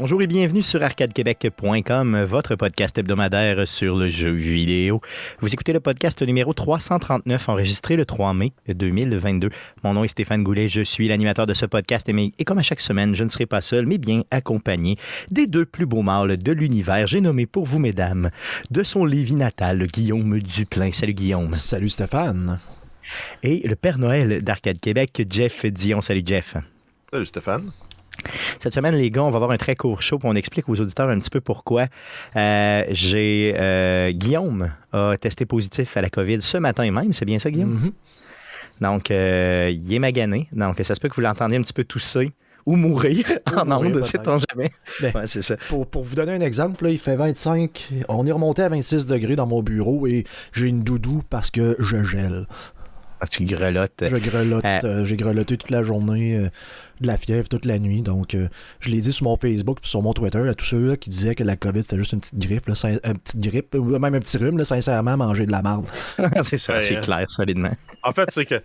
Bonjour et bienvenue sur arcadequebec.com, votre podcast hebdomadaire sur le jeu vidéo. Vous écoutez le podcast numéro 339, enregistré le 3 mai 2022. Mon nom est Stéphane Goulet, je suis l'animateur de ce podcast et, comme à chaque semaine, je ne serai pas seul, mais bien accompagné des deux plus beaux mâles de l'univers. J'ai nommé pour vous, mesdames, de son Lévis natal, Guillaume Duplain. Salut Guillaume. Salut Stéphane. Et le Père Noël d'Arcade Québec, Jeff Dion. Salut Jeff. Salut Stéphane. Cette semaine, les gars, on va avoir un très court show, pour on explique aux auditeurs un petit peu pourquoi. Euh, j'ai euh, Guillaume a testé positif à la COVID ce matin même, c'est bien ça, Guillaume? Mm-hmm. Donc, euh, il est magané. Donc, ça se peut que vous l'entendiez un petit peu tousser ou mourir en ondes, sait-on jamais. Ben, ouais, c'est ça. Pour, pour, vous donner un exemple, là, il fait 25. On est remonté à 26 degrés dans mon bureau et j'ai une doudou parce que je gèle. Ah, tu grelottes. Je grelotte. j'ai grelotté toute la journée de la fièvre toute la nuit. Donc, euh, je l'ai dit sur mon Facebook et sur mon Twitter à tous ceux qui disaient que la COVID c'était juste une petite grippe, là, une petite grippe, ou même un petit rhume, là, sincèrement, manger de la marde. c'est ça, c'est clair, solidement. En fait, c'est que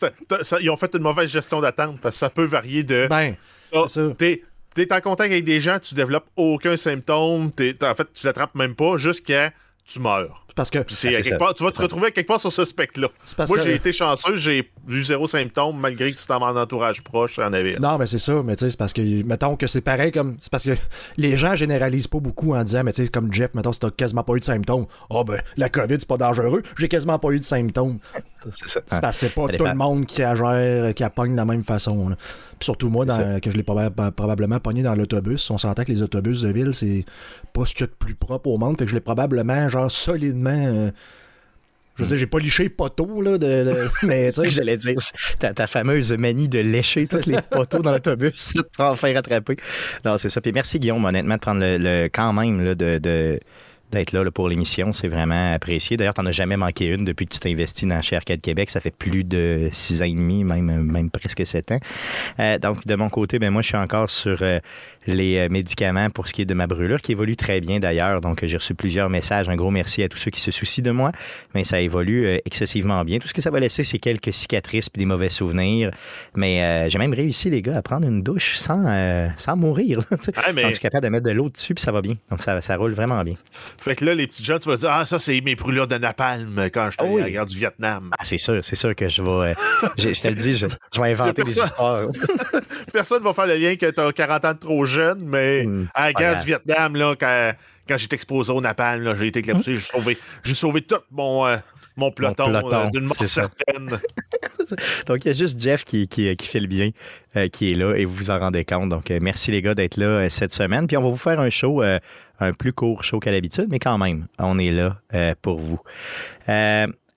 ils ont fait une mauvaise gestion d'attente parce que ça peut varier de. Ben, oh, t'es, t'es en contact avec des gens, tu développes aucun symptôme, en fait, tu l'attrapes même pas jusqu'à tu meurs. Parce que. Ah, tu vas te retrouver quelque part sur ce spectre-là. Moi, j'ai été chanceux, j'ai eu zéro symptôme, malgré que c'était dans mon entourage proche, en avait. Non, mais c'est ça, mais tu sais, c'est parce que, mettons que c'est pareil comme. C'est parce que les gens généralisent pas beaucoup en disant, mais tu sais, comme Jeff, mettons, si t'as quasiment pas eu de symptômes, oh ben, la COVID, c'est pas dangereux, j'ai quasiment pas eu de symptômes. C'est ça. C'est parce que c'est pas tout le monde qui agère, qui appogne de la même façon. Puis surtout moi, que je l'ai probablement pogné dans l'autobus. On s'entend que les autobus de ville, c'est pas ce qu'il y a de plus propre au monde. Fait que je l'ai probablement, genre, solidement. Euh, je veux dire, j'ai pas liché les poteaux, là, de, mais tu sais. J'allais dire, ta, ta, fameuse manie de lécher tous les poteaux dans l'autobus pour en faire attraper. Non, c'est ça. Puis merci, Guillaume, honnêtement, de prendre le, quand même là, de d'être là, pour l'émission. C'est vraiment apprécié. D'ailleurs, tu n'en as jamais manqué une depuis que tu t'es investi dans chez Arcade Québec. Ça fait plus de six ans et demi, même, même presque sept ans. Euh, donc, de mon côté, ben, moi, je suis encore sur euh, les euh, médicaments pour ce qui est de ma brûlure, qui évolue très bien d'ailleurs. Donc, j'ai reçu plusieurs messages. Un gros merci à tous ceux qui se soucient de moi. Mais ça évolue excessivement bien. Tout ce que ça va laisser, c'est quelques cicatrices et des mauvais souvenirs. Mais j'ai même réussi, les gars, à prendre une douche sans, sans mourir. Ah, donc, je suis capable de mettre de l'eau dessus, puis ça va bien. Donc, ça, ça roule vraiment bien. Fait que là, les petits gens, tu vas dire Ah, ça, c'est mes brûlures de napalm quand j'étais oh à la guerre du Vietnam. Ah, c'est sûr, c'est sûr que je vais. Euh, je, te le dis, je, vais inventer des histoires. Personne va faire le lien que tu as 40 ans de trop jeune, mais hmm. à la guerre du Vietnam, là, quand, quand j'étais exposé au napalm, j'ai été éclipsé, j'ai sauvé, sauvé tout mon. Euh, mon peloton, euh, d'une mort certaine. Donc, il y a juste Jeff qui, qui, qui fait le bien, qui est là, et vous vous en rendez compte. Donc, merci les gars d'être là cette semaine. Puis, on va vous faire un show un plus court show qu'à l'habitude, mais quand même, on est là euh, pour vous.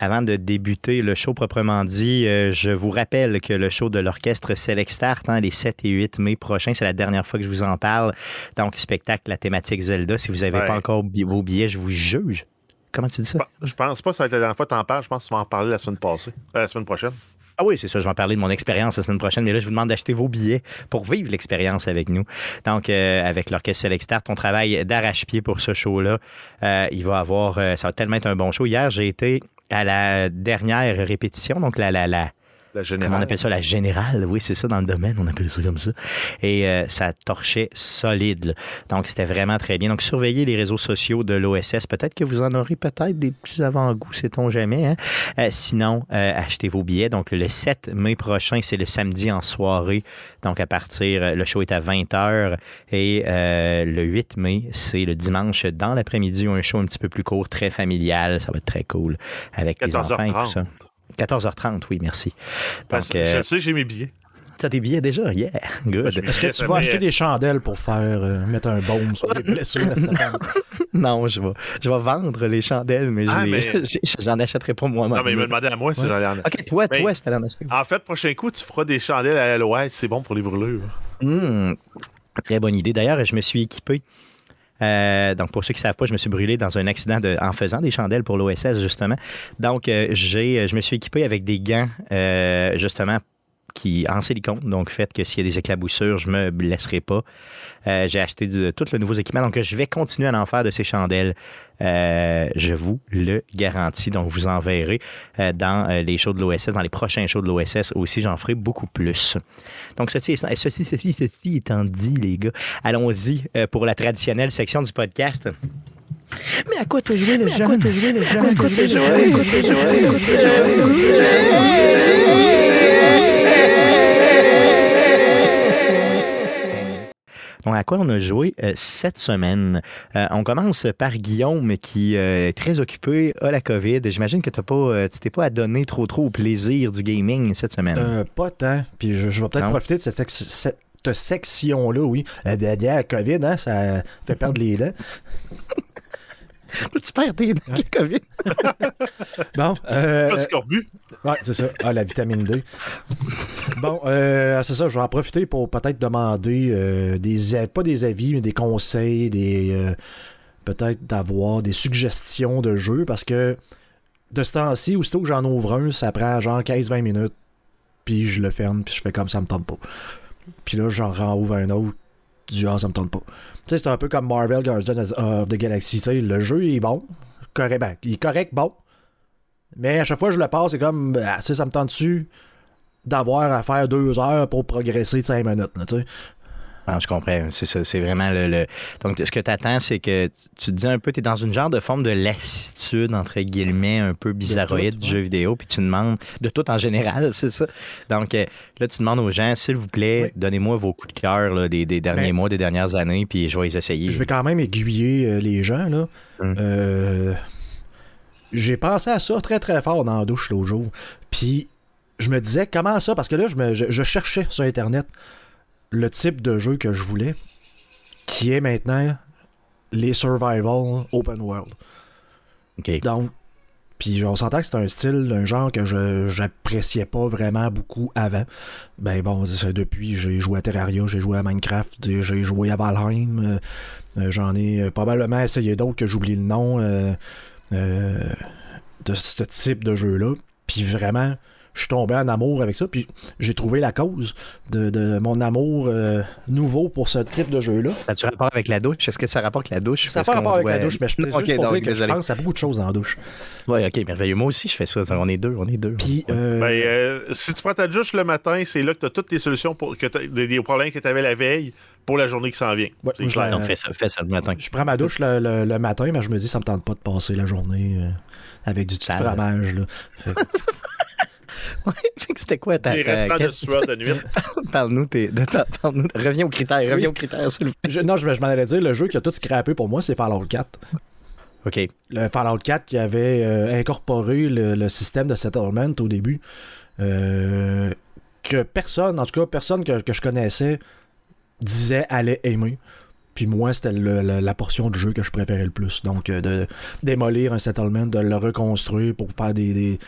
Euh, avant de débuter le show proprement dit, euh, je vous rappelle que le show de l'orchestre Select Start, hein, les 7 et 8 mai prochains, c'est la dernière fois que je vous en parle. Donc, spectacle, la thématique Zelda. Si vous n'avez pas encore vos billets, je vous juge. Comment tu dis ça? Je pense pas que ça va être la dernière fois que tu en parles. Je pense que tu vas en parler la semaine passée, la semaine prochaine. Ah oui, c'est ça. Je vais en parler de mon expérience la semaine prochaine. Mais là, je vous demande d'acheter vos billets pour vivre l'expérience avec nous. Donc, euh, avec l'Orchestre Select Start, on travaille d'arrache-pied pour ce show-là. Euh, il va avoir... Euh, ça va tellement être un bon show. Hier, j'ai été à la dernière répétition, donc la, la, la, la générale. on appelle ça la générale, oui, c'est ça dans le domaine, on appelle ça comme ça. Et euh, ça torchait solide. Donc, c'était vraiment très bien. Donc, surveillez les réseaux sociaux de l'OSS. Peut-être que vous en aurez peut-être des petits avant-goûts, sait-on jamais. Hein? Euh, sinon, euh, achetez vos billets. Donc, le 7 mai prochain, c'est le samedi en soirée. Donc, à partir, le show est à 20h. Et le 8 mai, c'est le dimanche dans l'après-midi, un show un petit peu plus court, très familial. Ça va être très cool avec les enfants et tout ça. 14h30, oui, merci. Donc, euh, je sais, j'ai mes billets. Tu as tes billets déjà? Yeah, good. Est-ce que tu vas acheter des chandelles pour faire euh, mettre un baume sur les blessures? non, je vais, je vais vendre les chandelles, mais, ah, j'en achèterai pas moi-même. Non, mais il me demandait à moi si j'allais en acheter. OK, toi, toi, c'était en acheter. En fait, prochain coup, tu feras des chandelles à l'OS, c'est bon pour les brûlures. Mmh, très bonne idée. D'ailleurs, je me suis équipé euh, donc, pour ceux qui ne savent pas, je me suis brûlé dans un accident de, en faisant des chandelles pour l'OSS, justement. Donc, euh, j'ai, je me suis équipé avec des gants, euh, justement, qui en silicone, donc fait que s'il y a des éclaboussures, je me blesserai pas. j'ai acheté de, tout le nouveau équipement, donc je vais continuer à en faire de ces chandelles. je vous le garantis. Donc, vous en verrez dans les shows de l'OSS, dans les prochains shows de l'OSS aussi, j'en ferai beaucoup plus. Donc, ceci, ceci, ceci, ceci étant dit, les gars, allons-y pour la traditionnelle section du podcast. Mais à quoi te jouer le jeune? À quoi te jouer le jeune? À quoi te jouer? Donc, à quoi on a joué euh, cette semaine? Euh, on commence par Guillaume qui euh, est très occupé à la COVID. J'imagine que pas, tu t'es pas adonné trop trop au plaisir du gaming cette semaine. pas tant. Puis je, vais peut-être profiter de cette, cette section-là, oui. La COVID, hein, ça fait perdre les dents. Tu perds tes COVID? bon. Euh, Pas scorbut. Ouais, c'est ça. Ah, la vitamine D. bon, euh, c'est ça. Je vais en profiter pour peut-être demander euh, des pas des avis, mais des conseils, des euh, peut-être d'avoir des suggestions de jeux parce que de ce temps-ci, aussitôt que j'en ouvre un, ça prend genre 15-20 minutes, puis je le ferme, puis je fais comme ça me tente pas. Puis là, j'en ouvre un autre, du ah, ça me tente pas. Tu sais, c'est un peu comme Marvel Guardians of the Galaxy. Tu sais, le jeu est bon, correct, ben, il est correct, bon. Mais à chaque fois que je le passe, c'est comme, ah, ça me tente dessus d'avoir à faire deux heures pour progresser cinq minutes. Je comprends. C'est ça. C'est vraiment le, Donc, ce que tu attends, c'est que tu te dis un peu, tu es dans une genre de forme de lassitude, entre guillemets, un peu bizarroïde du jeu vidéo, puis tu demandes, de tout en général, c'est ça. Donc, euh, là, tu demandes aux gens, s'il vous plaît, donnez-moi vos coups de cœur des, derniers ben, mois, des dernières années, puis je vais les essayer. Je vais quand même aiguiller euh, les gens, là. Hum. Euh, j'ai pensé à ça très, très fort dans la douche l'autre jour. Puis, je me disais, comment ça? Parce que là, je cherchais sur Internet le type de jeu que je voulais, qui est maintenant les survival open world. Donc, puis on s'entend que c'est un style, un genre que je j'appréciais pas vraiment beaucoup avant. Ben bon, depuis j'ai joué à Terraria, j'ai joué à Minecraft, j'ai joué à Valheim, euh, euh, j'en ai euh, probablement essayé d'autres que j'oublie le nom de ce type de jeu-là. Puis vraiment, je suis tombé en amour avec ça, puis j'ai trouvé la cause de, mon amour euh, nouveau pour ce type de jeu-là. Ça a-tu rapport avec la douche? Est-ce que ça rapporte avec la douche? Ça n'a pas rapport avec la douche, mais je peux juste dire que je pense à beaucoup de choses dans la douche. Oui, ok, merveilleux. Moi aussi, je fais ça. On est deux, on est deux. Puis, euh, ben, euh, si tu prends ta douche le matin, c'est là que tu as toutes tes solutions pour que des problèmes que tu avais la veille pour la journée qui s'en vient. Donc, fais ça, fais ça le matin. Je prends ma douche le, matin, mais je me dis, ça me tente pas de passer la journée avec du petit fromage. Là. c'était quoi ta. Les restants de sueur de nuit. Parle-nous, reviens aux critères, reviens aux critères, s'il vous plaît. non, je, m'en allais dire, le jeu qui a tout scrappé pour moi, c'est Fallout 4. OK. Le Fallout 4 qui avait euh, incorporé le, système de settlement au début. Euh, que personne, en tout cas, personne que, je connaissais disait allait aimer. Puis moi, c'était la portion du jeu que je préférais le plus. Donc, euh, de démolir un settlement, de le reconstruire pour faire des,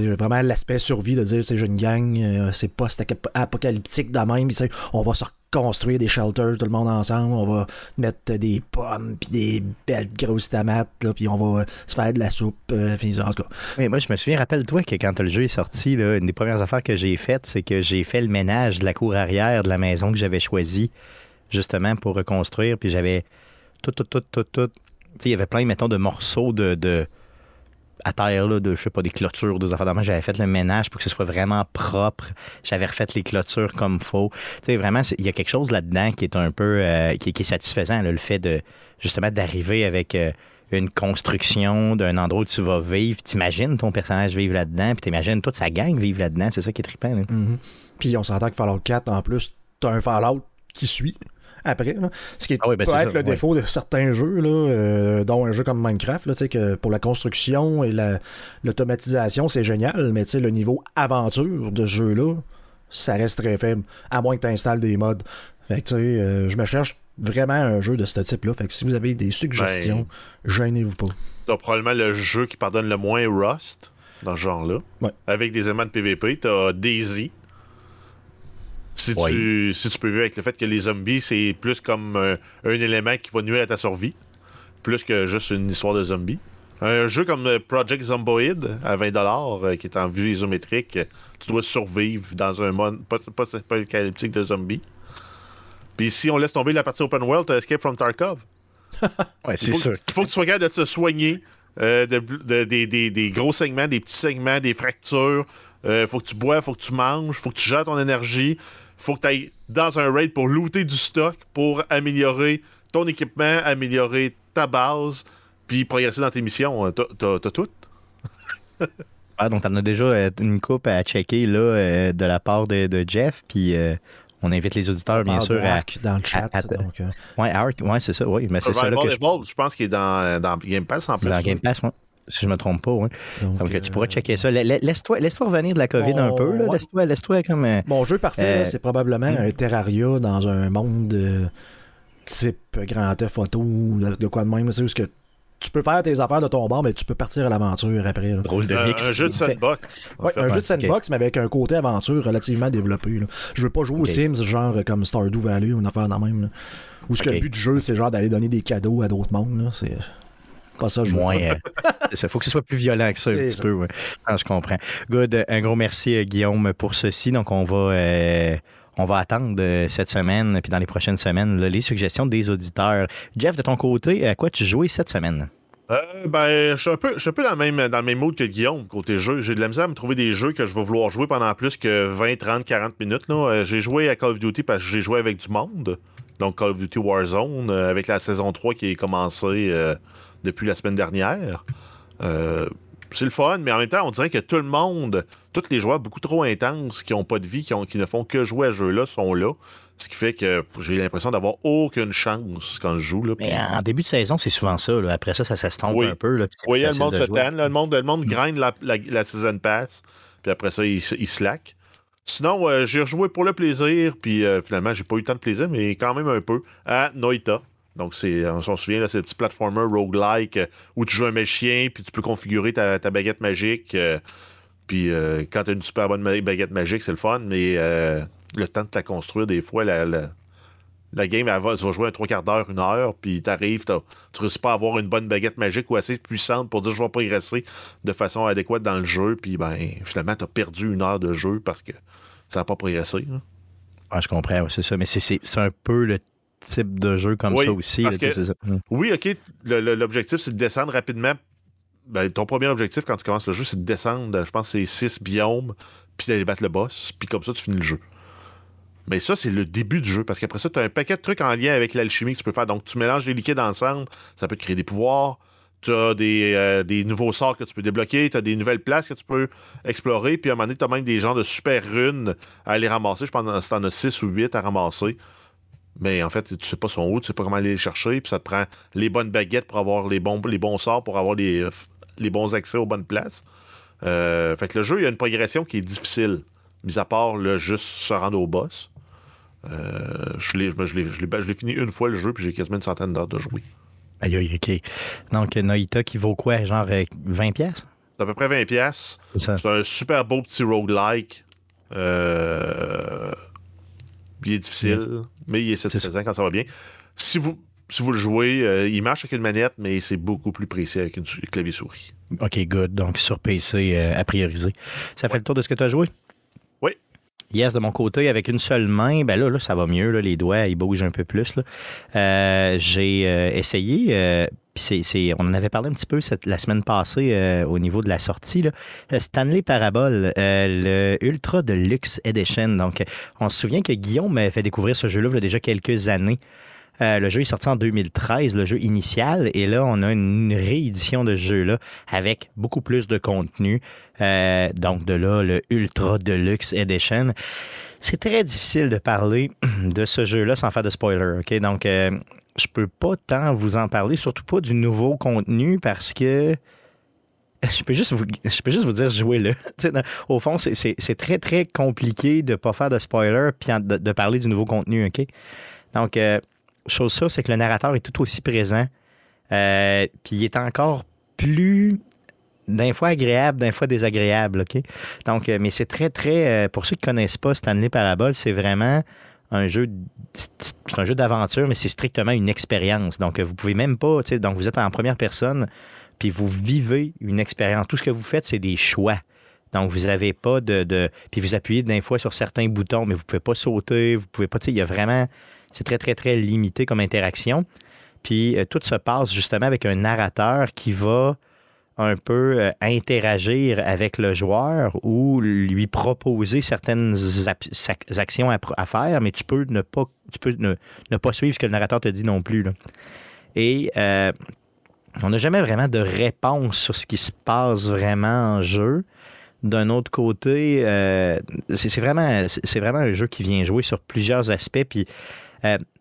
vraiment l'aspect survie de dire c'est une gang, euh, c'est pas apocalyptique de même, on va se reconstruire des shelters tout le monde ensemble, on va mettre des pommes puis des belles grosses tomates puis on va se faire de la soupe euh, en tout cas. Moi je me souviens, rappelle-toi que quand le jeu est sorti, une des premières affaires que j'ai faites, c'est que j'ai fait le ménage de la cour arrière de la maison que j'avais choisie justement pour reconstruire, puis j'avais tout, tout, tout, tout, tout. il y avait plein, mettons, de morceaux de à terre, là, de, je sais pas, des clôtures, des affaires J'avais fait le ménage pour que ce soit vraiment propre. J'avais refait les clôtures comme faut. Tu sais, vraiment, il y a quelque chose là-dedans qui est un peu, euh, qui, est satisfaisant, le fait de, justement, d'arriver avec euh, une construction d'un endroit où tu vas vivre. T'imagines ton personnage vivre là-dedans, puis t'imagines toute sa gang vivre là-dedans. C'est ça qui est trippant. Mm-hmm. Puis on s'entend que Fallout 4, en plus, t'as un Fallout qui suit après. Ce qui est, ah ben, peut être le défaut de certains jeux, là, euh, dont un jeu comme Minecraft, là, que pour la construction et l'automatisation, c'est génial, mais le niveau aventure de ce jeu-là, ça reste très faible, à moins que tu installes des mods. Fait que, euh, je me cherche vraiment un jeu de ce type-là. Fait que si vous avez des suggestions, ben, gênez-vous pas. T'as probablement le jeu qui pardonne le moins Rust dans ce genre-là. Avec des éléments de PvP. T'as Daisy, si, tu, si tu peux vivre avec le fait que les zombies, c'est plus comme euh, un élément qui va nuire à ta survie, plus que juste une histoire de zombies. Un jeu comme Project Zomboid à 20$, qui est en vue isométrique, tu dois survivre dans un monde post-apocalyptique de zombies. Puis si on laisse tomber la partie open world, tu Escape from Tarkov. ouais, c'est sûr. Il faut que tu sois capable de te soigner euh, de, des, gros segments, des petits segments, des fractures. Euh, faut que tu bois, faut que tu manges, faut que tu gères ton énergie. Faut que tu ailles dans un raid pour looter du stock, pour améliorer ton équipement, améliorer ta base, puis progresser dans tes missions. T'as tout? ah, donc t'en as déjà euh, une coupe à checker là, de la part de, Jeff, puis on invite les auditeurs, bien sûr, à, dans le chat. donc, euh. Ouais, Arc, ouais, c'est ça. Oui, mais c'est ça là que je... je pense qu'il est dans, dans, Game Pass en plus. Dans Game Pass, oui. Si je ne me trompe pas, oui. Donc, tu pourras euh, checker ça. Laisse-toi laisse revenir de la COVID un peu. Laisse-toi laisse comme. Euh, Mon jeu parfait, c'est probablement hmm. un Terraria dans un monde type Grand Auto ou de quoi de même. C'est juste que tu peux faire tes affaires de ton bord, mais tu peux partir à l'aventure après. un jeu de sandbox. Oui, un jeu de sandbox, mais avec un côté aventure relativement développé. Je veux pas jouer aux Sims, genre comme Stardew Valley ou une affaire dans même. Où ce que le but du jeu, c'est genre d'aller donner des cadeaux à d'autres mondes. C'est pas ça, je Moins. Euh, ça. Faut que ce soit plus violent que ça, un petit peu. Ouais. je comprends. Good. Un gros merci, euh, Guillaume, pour ceci. Donc, on va. Euh, on va attendre euh, cette semaine, puis dans les prochaines semaines, les suggestions des auditeurs. Jeff, de ton côté, à quoi tu jouais cette semaine? Euh, ben, je suis un peu, peu dans, le même, dans le même mode que Guillaume, côté jeu. J'ai de la misère à me trouver des jeux que je vais vouloir jouer pendant plus que 20, 30, 40 minutes. Euh, j'ai joué à Call of Duty parce que j'ai joué avec du monde. Donc, Call of Duty Warzone, avec la saison 3 qui est commencée depuis la semaine dernière c'est le fun, mais en même temps, on dirait que tout le monde, tous les joueurs beaucoup trop intenses, qui n'ont pas de vie, qui, ne font que jouer à ce jeu-là, sont là. Ce qui fait que j'ai l'impression d'avoir aucune chance quand je joue. Là, mais en début de saison, c'est souvent ça. Après ça, ça s'estompe un peu. Là, oui, le monde se tanne. Le monde, le monde grind la, la, season pass. Puis après ça, il, il slack. Sinon, euh, j'ai rejoué pour le plaisir. Puis euh, finalement, j'ai pas eu tant de plaisir, mais quand même un peu, à Noita. Donc, c'est, on s'en souvient, c'est le petit platformer roguelike euh, où tu joues un méchien, puis tu peux configurer ta, baguette magique. Euh, puis euh, quand tu as une super bonne baguette magique, c'est le fun, mais le temps de la construire, des fois, la, la, game, elle va, jouer un trois quarts d'heure, une heure, puis t'arrives, tu réussis pas à avoir une bonne baguette magique ou assez puissante pour dire je vais progresser de façon adéquate dans le jeu, puis ben, finalement, tu as perdu une heure de jeu parce que ça n'a pas progressé. Ah, je comprends, c'est ça, mais c'est un peu le type de jeu comme ça aussi. Mm. Oui, OK, l'objectif, c'est de descendre rapidement. Ben, ton premier objectif quand tu commences le jeu, c'est de descendre, je pense, c'est 6 biomes, puis d'aller battre le boss, puis comme ça, tu finis le jeu. Mais ça, c'est le début du jeu, parce qu'après ça, tu as un paquet de trucs en lien avec l'alchimie que tu peux faire. Donc, tu mélanges les liquides ensemble, ça peut te créer des pouvoirs. Tu as des, euh, des nouveaux sorts que tu peux débloquer, tu as des nouvelles places que tu peux explorer, puis à un moment donné, tu as même des genres de super runes à aller ramasser. Je pense que tu en as 6 ou 8 à ramasser mais en fait, tu sais pas son où, tu sais pas comment aller les chercher, puis ça te prend les bonnes baguettes pour avoir les bons, les bons sorts, pour avoir les, les bons accès aux bonnes places. Euh, fait que le jeu, il y a une progression qui est difficile, mis à part le juste se rendre au boss. Euh, je l'ai fini une fois le jeu, puis j'ai quasiment une centaine d'heures de jouer. Aïe, aïe, ok. Donc, Noita qui vaut quoi? Genre 20$? Euh, C'est à peu près 20$. C'est un super beau petit roguelike. Euh il est difficile, mais il est satisfaisant quand ça va bien. Si vous, si vous le jouez, euh, il marche avec une manette, mais c'est beaucoup plus précis avec une clavier souris. OK, good. Donc sur PC euh, à prioriser. Ça fait le tour de ce que tu as joué? Oui. Yes, de mon côté, avec une seule main, ben là, là ça va mieux. Là, les doigts, ils bougent un peu plus. Euh, j'ai essayé on en avait parlé un petit peu la semaine passée euh, au niveau de la sortie. Là. Euh, Stanley Parabole, euh, le Ultra Deluxe Edition. Donc, on se souvient que Guillaume m'avait fait découvrir ce jeu-là il y a déjà quelques années. le jeu est sorti en 2013, le jeu initial, et là, on a une réédition de ce jeu-là avec beaucoup plus de contenu. donc, de là, le Ultra Deluxe Edition. C'est très difficile de parler de ce jeu-là sans faire de spoiler, OK? Donc, je peux pas tant vous en parler, surtout pas du nouveau contenu parce que je peux juste vous, je peux juste vous dire jouez-le. Au fond, c'est très, très compliqué de ne pas faire de spoiler puis de, parler du nouveau contenu, OK? Donc, euh, chose ça, c'est que le narrateur est tout aussi présent. Euh, puis il est encore plus d'un fois agréable, d'un fois désagréable, OK? Donc, euh, mais c'est très, très. pour ceux qui ne connaissent pas Stanley Parabole, c'est vraiment un jeu, jeu d'aventure, mais c'est strictement une expérience. Donc, vous pouvez même pas, donc vous êtes en première personne, puis vous vivez une expérience. Tout ce que vous faites, c'est des choix. Donc, vous n'avez pas de, Puis vous appuyez d'un fois sur certains boutons, mais vous ne pouvez pas sauter, vous pouvez pas. Il y a vraiment. C'est très, très, très limité comme interaction. Puis euh, tout se passe justement avec un narrateur qui va un peu euh, interagir avec le joueur ou lui proposer certaines actions à, faire, mais tu peux ne pas, tu peux ne, pas suivre ce que le narrateur te dit non plus. Et euh, on n'a jamais vraiment de réponse sur ce qui se passe vraiment en jeu. D'un autre côté, euh, c'est vraiment, vraiment un jeu qui vient jouer sur plusieurs aspects. Puis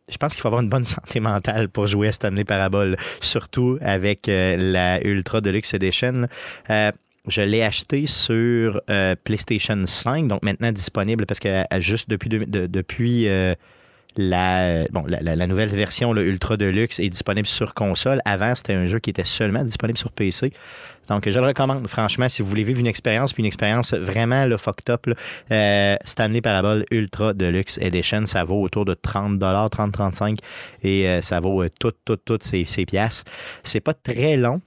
je pense qu'il faut avoir une bonne santé mentale pour jouer à Stanley Parable, surtout avec euh, la Ultra Deluxe Edition. Euh, je l'ai acheté sur euh, PlayStation 5, donc maintenant disponible parce que juste depuis, depuis la, bon, la, nouvelle version, le Ultra Deluxe, est disponible sur console. Avant, c'était un jeu qui était seulement disponible sur PC. Donc, je le recommande, franchement, si vous voulez vivre une expérience, puis une expérience vraiment le fucked up, euh, Stanley Parable Ultra Deluxe Edition, ça vaut autour de 30 30-35 et euh, ça vaut toutes, toutes, toutes ces, ces pièces. C'est pas très long,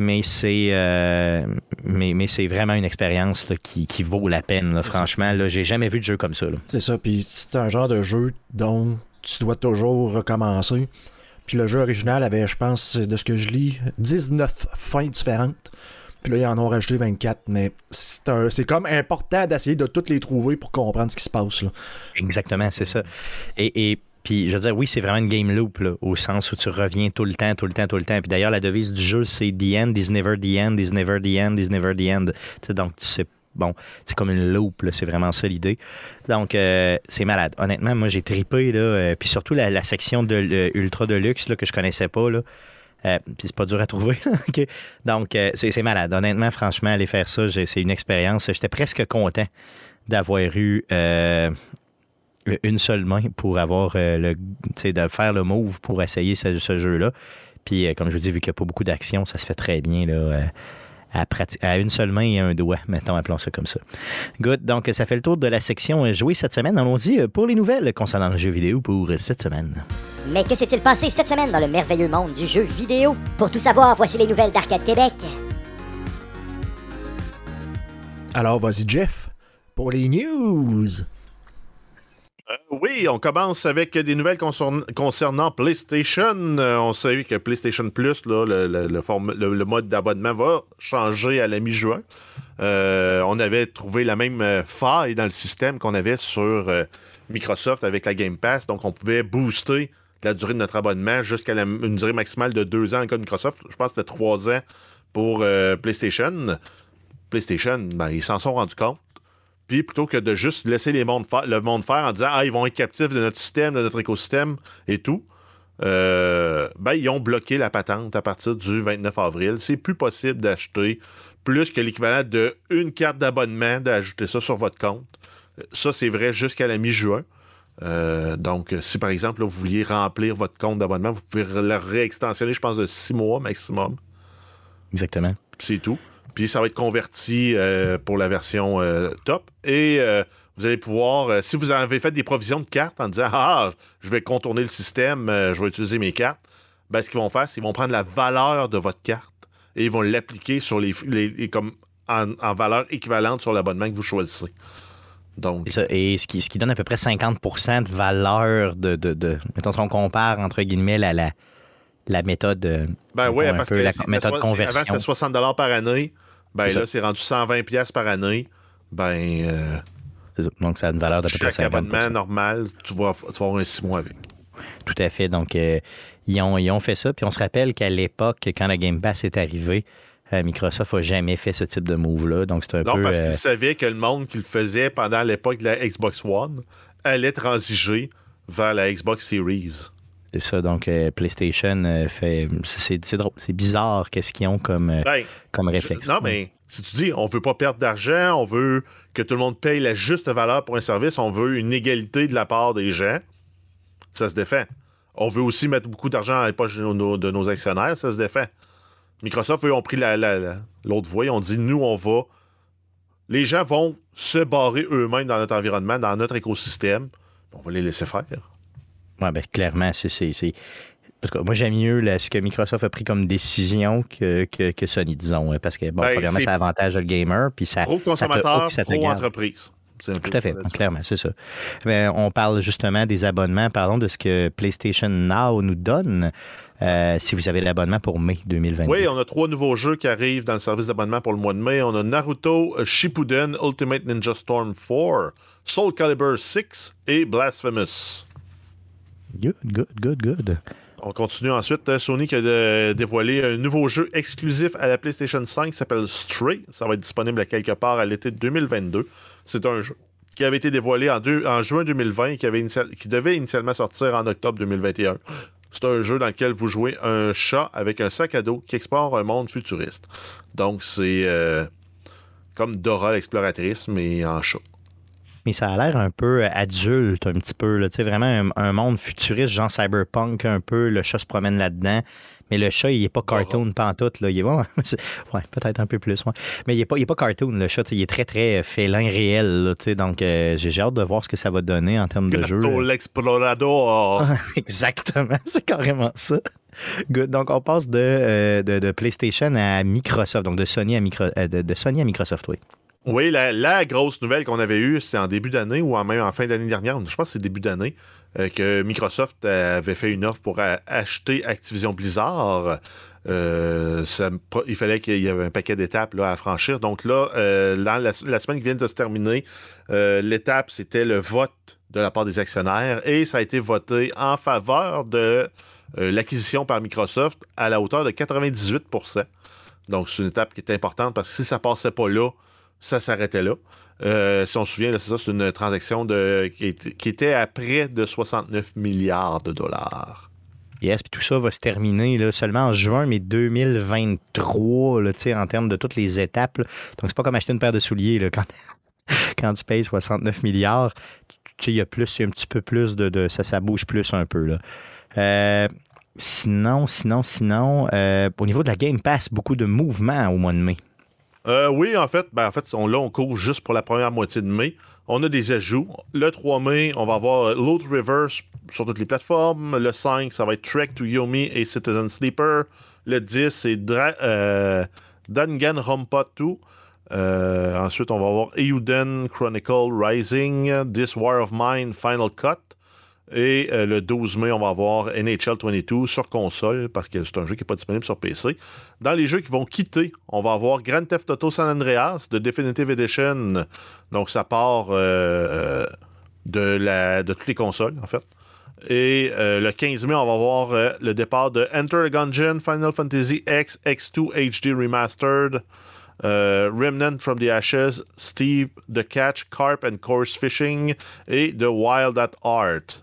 mais c'est euh, mais, mais c'est vraiment une expérience qui, qui, vaut la peine. franchement, là, j'ai jamais vu de jeu comme ça. C'est ça. Puis c'est un genre de jeu dont tu dois toujours recommencer. Puis le jeu original avait, je pense, de ce que je lis, 19 fins différentes. Puis là, ils en ont rajouté 24. Mais c'est comme important d'essayer de toutes les trouver pour comprendre ce qui se passe. Là. Exactement, c'est ça. Et, et je veux dire, oui, c'est vraiment une game loop, au sens où tu reviens tout le temps, tout le temps, tout le temps. Puis d'ailleurs, la devise du jeu, c'est The end is never the end, is never the end, is never the end. donc, c'est bon, c'est comme une loop, c'est vraiment ça l'idée. Donc, euh, c'est malade. Honnêtement, moi, j'ai tripé, là, euh, puis surtout la, section de Ultra Deluxe là, que je connaissais pas, là. Euh, puis c'est pas dur à trouver. Donc, c'est malade. Honnêtement, franchement, aller faire ça, c'est une expérience. J'étais presque content d'avoir eu une seule main pour avoir euh, le, de faire le move pour essayer ce, jeu-là. Puis, euh, comme je vous dis, vu qu'il n'y a pas beaucoup d'action, ça se fait très bien là, euh, à, à, une seule main et un doigt, mettons, appelons ça comme ça. Good. Donc, ça fait le tour de la section jouer cette semaine. Allons-y pour les nouvelles concernant le jeu vidéo pour cette semaine. Mais que s'est-il passé cette semaine dans le merveilleux monde du jeu vidéo? Pour tout savoir, voici les nouvelles d'Arcade Québec. Alors, vas-y, Jeff, pour les news. Euh, oui, on commence avec des nouvelles concernant PlayStation. Euh, on sait que PlayStation Plus, le, mode d'abonnement va changer à la mi-juin. Euh, on avait trouvé la même faille dans le système qu'on avait sur Microsoft avec la Game Pass. Donc, on pouvait booster la durée de notre abonnement jusqu'à une durée maximale de deux ans en cas de Microsoft. Je pense que c'était trois ans pour PlayStation. PlayStation, ben, ils s'en sont rendus compte. Puis plutôt que de juste laisser les mondes le monde faire en disant Ah, ils vont être captifs de notre système, de notre écosystème et tout, euh, ben, ils ont bloqué la patente à partir du 29 avril. C'est plus possible d'acheter plus que l'équivalent d'une carte d'abonnement, d'ajouter ça sur votre compte. Ça, c'est vrai jusqu'à la mi-juin. Euh, donc, si par exemple, vous vouliez remplir votre compte d'abonnement, vous pouvez le réextensionner, je pense, de six mois maximum. Exactement. C'est tout. Puis ça va être converti euh, pour la version euh, top. Et euh, vous allez pouvoir, si vous avez fait des provisions de cartes en disant Ah, je vais contourner le système, je vais utiliser mes cartes, ben, ce qu'ils vont faire, c'est qu'ils vont prendre la valeur de votre carte et ils vont l'appliquer sur les, comme en, valeur équivalente sur l'abonnement que vous choisissez. Donc, et, ce, qui, ce qui donne à peu près 50% de valeur de, de, de, Mettons, si on compare entre guillemets la, la méthode. Ben oui, parce que la méthode conversion. Avant, c'était 60 par année. Ben là, c'est rendu 120 pièces par année. Ben. Euh, donc, ça a une valeur d'à peu près 50 abonnement normal, tu vas, tu vas avoir un 6 mois avec. Tout à fait. Donc, euh, ils, ont, ils ont fait ça. Puis on se rappelle qu'à l'époque, quand la Game Pass est arrivé, euh, Microsoft n'a jamais fait ce type de move-là. Donc, c'est un non, peu. Non, parce qu'ils savaient que le monde qui le faisait pendant l'époque de la Xbox One allait transiger vers la Xbox Series. C'est ça, donc PlayStation fait. C'est drôle, c'est bizarre qu'est-ce qu'ils ont comme, ben, comme réflexe. non, mais si tu dis on veut pas perdre d'argent, on veut que tout le monde paye la juste valeur pour un service, on veut une égalité de la part des gens, ça se défait. On veut aussi mettre beaucoup d'argent dans les poches de nos, actionnaires, ça se défait. Microsoft, eux, ont pris l'autre voie, ils ont dit nous, on va. Les gens vont se barrer eux-mêmes dans notre environnement, dans notre écosystème. On va les laisser faire. Oui, bien, clairement, c'est moi, j'aime mieux ce que Microsoft a pris comme décision que, que, Sony, disons. Parce que, bon, ben, premièrement, ça avantage le gamer. Puis ça. Pro consommateur, pro entreprise. Tout à fait, clairement, c'est ça. Ben, on parle justement des abonnements. Parlons de ce que PlayStation Now nous donne. Euh, si vous avez l'abonnement pour mai 2022. Oui, on a trois nouveaux jeux qui arrivent dans le service d'abonnement pour le mois de mai. On a Naruto Shippuden Ultimate Ninja Storm 4, Soul Calibur 6 et Blasphemous. Good, good, good, good. On continue ensuite. Euh, Sony qui a dévoilé un nouveau jeu exclusif à la PlayStation 5 qui s'appelle Stray. Ça va être disponible à quelque part à l'été 2022. C'est un jeu qui avait été dévoilé en, en juin 2020 et qui, avait qui devait initialement sortir en octobre 2021. C'est un jeu dans lequel vous jouez un chat avec un sac à dos qui explore un monde futuriste. Donc, c'est euh, comme Dora l'exploratrice, mais en chat. Mais ça a l'air un peu adulte, un petit peu. Là. Vraiment un, monde futuriste, genre cyberpunk, un peu. Le chat se promène là-dedans. Mais le chat, il n'est pas cartoon pantoute. Là. Il est ouais, peut-être un peu plus. Mais il n'est pas, pas cartoon, le chat. Il est très, très félin réel. donc, euh, j'ai hâte de voir ce que ça va donner en termes de jeu. l'explorador. Exactement. C'est carrément ça. Good. Donc, on passe de, euh, de, PlayStation à Microsoft. Donc, de Sony à, Micro, euh, de, Sony à Microsoft, oui. Oui, la, grosse nouvelle qu'on avait eue, c'est en début d'année ou même en fin d'année dernière. Je pense que c'est début d'année. Euh, que Microsoft avait fait une offre pour acheter Activision Blizzard. Euh, il fallait qu'il y avait un paquet d'étapes à franchir. Donc là, euh, la, semaine qui vient de se terminer, l'étape, c'était le vote de la part des actionnaires et ça a été voté en faveur de l'acquisition par Microsoft à la hauteur de 98% Donc c'est une étape qui est importante parce que si ça passait pas là, ça s'arrêtait là. Euh, si on se souvient, c'est ça, c'est une transaction qui, était à près de 69 milliards de dollars. Yes, puis tout ça va se terminer seulement en juin, mais 2023, là, en termes de toutes les étapes. Donc, c'est pas comme acheter une paire de souliers là, quand, quand tu payes 69 milliards. Il y a plus, un petit peu plus de. ça, ça bouge plus un peu. Là. Euh, sinon, sinon, sinon, euh, au niveau de la Game Pass, beaucoup de mouvements au mois de mai. Euh, oui, en fait, ben, en fait on, là, on court juste pour la première moitié de mai. On a des ajouts. Le 3 mai, on va avoir Load Reverse sur toutes les plateformes. Le 5, ça va être Trek to Yomi et Citizen Sleeper. Le 10, c'est euh, Danganronpa 2. Euh, ensuite, on va avoir Euden Chronicle Rising, This War of Mine Final Cut. Et euh, le 12 mai, on va avoir NHL 22 sur console parce que c'est un jeu qui n'est pas disponible sur PC. Dans les jeux qui vont quitter, on va avoir Grand Theft Auto San Andreas de Definitive Edition. Donc ça part euh, euh, de, la, de toutes les consoles, en fait. Et le 15 mai, on va voir le départ de Enter the Gungeon, Final Fantasy X, X2 HD Remastered, Remnant from the Ashes, Steve the Catch, Carp and Course Fishing et The Wild at Art.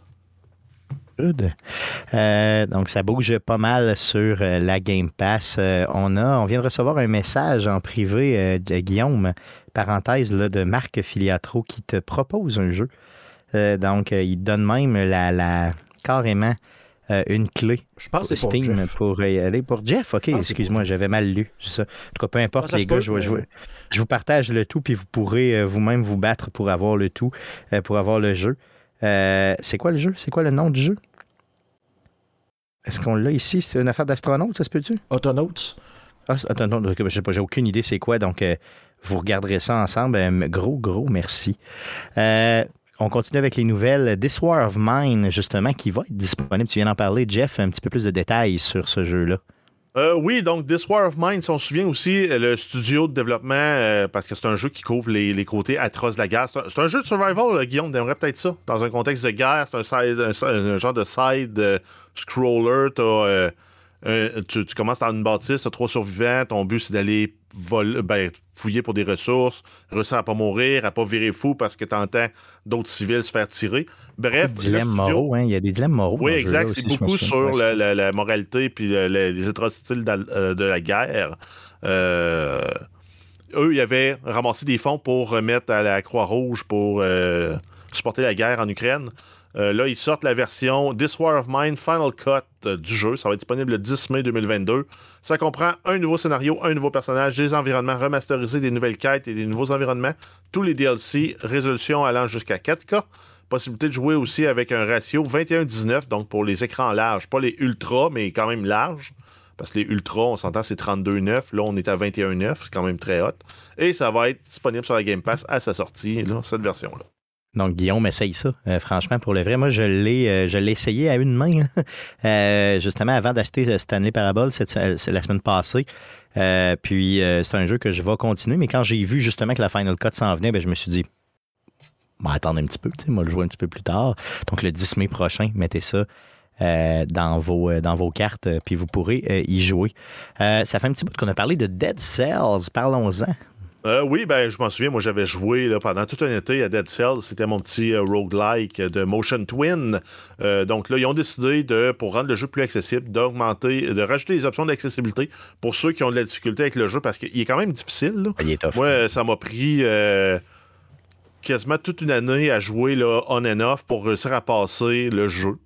Euh, donc, ça bouge pas mal sur euh, la Game Pass. Euh, on, a, on vient de recevoir un message en privé de Guillaume, parenthèse là, de Marc Filiatro, qui te propose un jeu. donc, il donne même la, la carrément une clé je pense pour Steam pour, y aller. Pour Jeff, ok, excuse-moi, j'avais mal lu. Ça. En tout cas, peu importe, les gars, je, je, vous partage le tout, puis vous pourrez vous-même vous battre pour avoir le tout, pour avoir le jeu. c'est quoi le jeu? C'est quoi le nom du jeu? Est-ce qu'on l'a ici? C'est une affaire d'astronaute, ça se peut-tu? Autonautes. Ah, Autonautes, je sais pas, j'ai aucune idée c'est quoi, donc euh, vous regarderez ça ensemble. Euh, gros, gros merci. Euh, on continue avec les nouvelles. This War of Mine, justement, qui va être disponible. Tu viens d'en parler, Jeff, un petit peu plus de détails sur ce jeu-là. Oui, donc This War of Mine, si on se souvient aussi, le studio de développement, parce que c'est un jeu qui couvre les, côtés atroces de la guerre. C'est un, jeu de survival, Guillaume, t'aimerais peut-être ça. Dans un contexte de guerre, c'est un, un, genre de side scroller, euh, tu, commences dans une bâtisse, tu as trois survivants, ton but c'est d'aller ben, fouiller pour des ressources, réussir à pas mourir, à pas virer fou parce que tu entends d'autres civils se faire tirer. Bref, hein, il y a des dilemmes moraux. Oui, exact. C'est beaucoup sur la, moralité puis les atrocités euh, de, la guerre. Euh, eux, ils avaient ramassé des fonds pour remettre à la Croix-Rouge pour supporter la guerre en Ukraine. Euh, là, ils sortent la version This War of Mine Final Cut euh, du jeu. Ça va être disponible le 10 mai 2022. Ça comprend un nouveau scénario, un nouveau personnage, des environnements remasterisés, des nouvelles quêtes et des nouveaux environnements. Tous les DLC, résolution allant jusqu'à 4K. Possibilité de jouer aussi avec un ratio 21-19, donc pour les écrans larges, pas les ultra, mais quand même larges. Parce que les ultra, on s'entend, c'est 32-9. Là, on est à 21-9, c'est quand même très hot. Et ça va être disponible sur la Game Pass à sa sortie, cette version-là. Donc, Guillaume, essaye ça. Euh, franchement, pour le vrai, moi, je l'ai, euh, essayé à une main, euh, justement, avant d'acheter Stanley Parable, la semaine passée. puis, c'est un jeu que je vais continuer. Mais quand j'ai vu justement que la Final Cut s'en venait, ben, je me suis dit, bon, attendre un petit peu, moi, le jouer un petit peu plus tard. Donc, le 10 mai prochain, mettez ça. dans, vos, dans vos cartes, puis vous pourrez y jouer. ça fait un petit bout qu'on a parlé de Dead Cells. Parlons-en. Euh, oui, ben, je m'en souviens, moi j'avais joué là, pendant tout un été à Dead Cells. C'était mon petit euh, roguelike de Motion Twin. Euh, donc là, ils ont décidé de, pour rendre le jeu plus accessible, d'augmenter, de rajouter les options d'accessibilité pour ceux qui ont de la difficulté avec le jeu parce qu'il est quand même difficile. Il est tough. Moi, ça m'a pris quasiment toute une année à jouer là, on and off pour réussir à passer le jeu.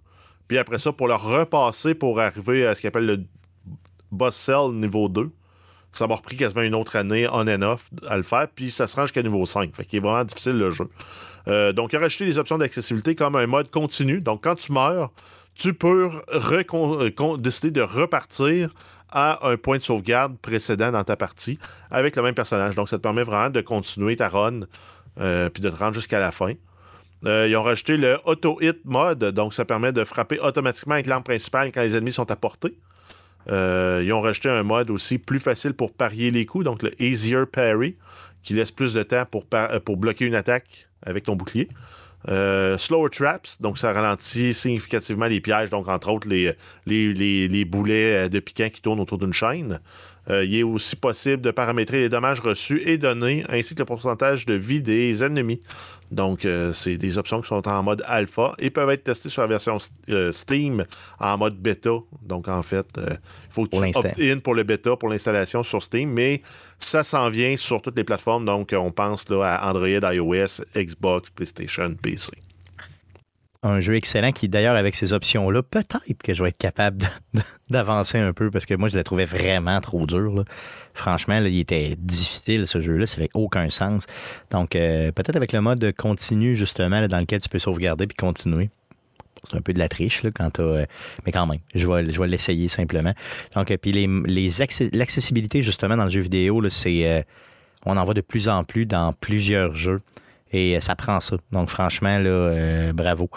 Puis après ça, pour le repasser pour arriver à ce qu'on appelle le boss cell niveau 2 ça m'a repris quasiment une autre année on and off à le faire, puis ça se range jusqu'à niveau 5. Fait qu'il est vraiment difficile le jeu. Euh, donc, il a rajouté des options d'accessibilité comme un mode continu. Donc, quand tu meurs, tu peux euh, décider de repartir à un point de sauvegarde précédent dans ta partie avec le même personnage. Donc, ça te permet vraiment de continuer ta run euh, puis de te rendre jusqu'à la fin. ils ont rajouté le auto-hit mode, donc ça permet de frapper automatiquement avec l'arme principale quand les ennemis sont à portée. Euh, ils ont rajouté un mode aussi plus facile pour parier les coups, donc le Easier Parry, qui laisse plus de temps pour, euh, bloquer une attaque avec ton bouclier. Euh, slower Traps, donc ça ralentit significativement les pièges, donc entre autres les boulets de piquant qui tournent autour d'une chaîne. Euh, il est aussi possible de paramétrer les dommages reçus et donnés, ainsi que le pourcentage de vie des ennemis. Donc, euh, c'est des options qui sont en mode alpha et peuvent être testées sur la version euh, Steam en mode bêta. Donc, en fait, il faut que tu opt-in pour le bêta, pour l'installation sur Steam, mais ça s'en vient sur toutes les plateformes. Donc, on pense là, à Android, iOS, Xbox, PlayStation, PC un jeu excellent qui, d'ailleurs, avec ces options-là, peut-être que je vais être capable d'avancer un peu parce que moi, je l'ai trouvé vraiment trop dur. Franchement, il était difficile, ce jeu-là. Ça fait aucun sens. Donc, euh, peut-être avec le mode continu, justement, dans lequel tu peux sauvegarder puis continuer. C'est un peu de la triche, là, quand euh, mais quand même, je vais, l'essayer simplement. Donc, euh, puis les, l'accessibilité, justement, dans le jeu vidéo, c'est. on en voit de plus en plus dans plusieurs jeux. Et euh, ça prend ça. Donc, franchement, là, euh, bravo.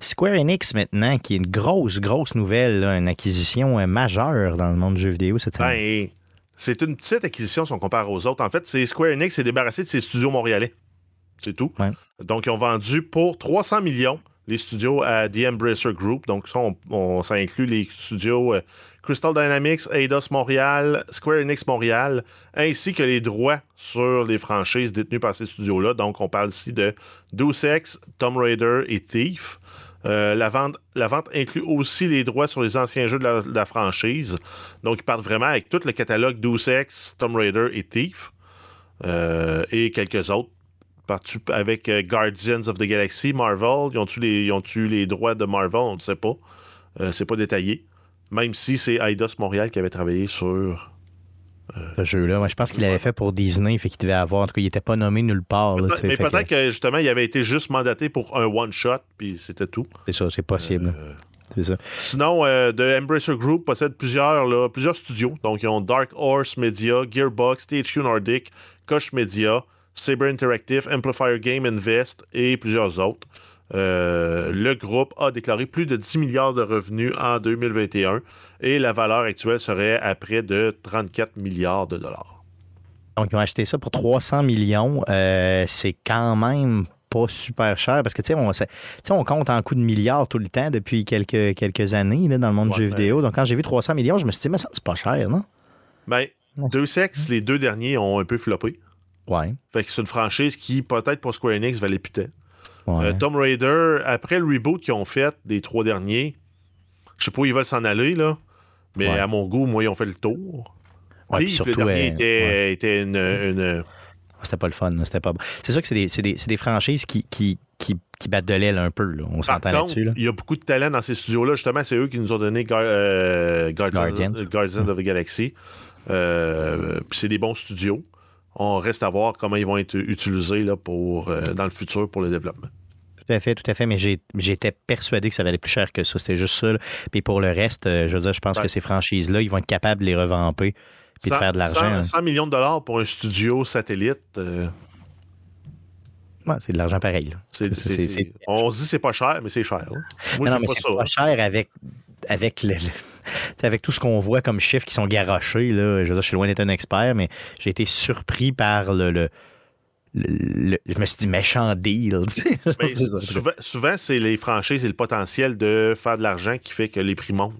Square Enix, maintenant, qui est une grosse, grosse nouvelle, une acquisition euh, majeure dans le monde du jeu vidéo cette semaine. Ben, c'est une petite acquisition si on compare aux autres. En fait, c'est Square Enix s'est débarrassé de ses studios montréalais. C'est tout. Donc, ils ont vendu pour 300 millions les studios à The Embracer Group. Donc, ça, ça inclut les studios Crystal Dynamics, Eidos Montréal, Square Enix Montréal, ainsi que les droits sur les franchises détenues par ces studios-là. Donc, on parle ici de Deus Tomb Raider et Thief. Euh, la, vente, la vente inclut aussi les droits sur les anciens jeux de la, franchise. Donc, ils partent vraiment avec tout le catalogue Deus Ex, Tomb Raider et Thief. Euh, et quelques autres. Avec euh, Guardians of the Galaxy, Marvel. Ils ont-tu les, ont les droits de Marvel? On ne sait pas. c'est pas détaillé. Même si c'est Eidos Montréal qui avait travaillé sur euh, ce jeu-là. Moi, je pense qu'il l'avait fait pour Disney, fait qu'il devait avoir. En tout cas, il n'était pas nommé nulle part. mais peut-être que... justement, il avait été juste mandaté pour un one-shot, puis c'était tout. C'est ça, c'est possible. Euh, c'est ça. Sinon, euh, The Embracer Group possède plusieurs, là, plusieurs studios. Donc, ils ont Dark Horse Media, Gearbox, THQ Nordic, Koch Media, Saber Interactive, Amplifier Game Invest et plusieurs autres. Euh, le groupe a déclaré plus de 10 milliards de revenus en 2021 et la valeur actuelle serait à près de 34 milliards de dollars. Donc, ils ont acheté ça pour 300 millions. Euh, c'est quand même pas super cher parce que, tu sais, on, on, compte en coûts de milliards tout le temps depuis quelques, quelques années dans le monde du jeu vidéo. Donc, quand j'ai vu 300 millions, je me suis dit, mais ça, c'est pas cher, non? Ben, deux sexes, les deux derniers ont un peu floppé. Ouais. Fait que c'est une franchise qui, peut-être pour Square Enix, valait putain. Euh, Tomb Raider, après le reboot qu'ils ont fait des trois derniers, je sais pas où ils veulent s'en aller, là. Mais à mon goût, moi, ils ont fait le tour. Ouais, surtout, le dernier était, était, une. une... Ah, c'était pas le fun, c'était pas bon. C'est sûr que c'est des, des, des, franchises qui, qui, qui, qui, battent de l'aile un peu, là. on s'entend là-dessus. Il y a beaucoup de talent dans ces studios-là. Justement, c'est eux qui nous ont donné euh, Guardians, of the Galaxy. Euh, puis c'est des bons studios on reste à voir comment ils vont être utilisés là, pour, euh, dans le futur pour le développement. Tout à fait, tout à fait, mais j'étais persuadé que ça valait plus cher que ça. C'était juste ça. Puis pour le reste, euh, je veux dire, je pense que ces franchises-là, ils vont être capables de les revamper puis de faire de l'argent. 100, millions de dollars pour un studio satellite. Euh, c'est de l'argent pareil. on se dit c'est pas cher, mais c'est cher. Moi, non, mais c'est pas cher avec, avec, avec tout ce qu'on voit comme chiffres qui sont garochés. Là. Je, veux dire, je suis loin d'être un expert, mais j'ai été surpris par le je me suis dit méchant deal. souvent, c'est les franchises et le potentiel de faire de l'argent qui fait que les prix montent.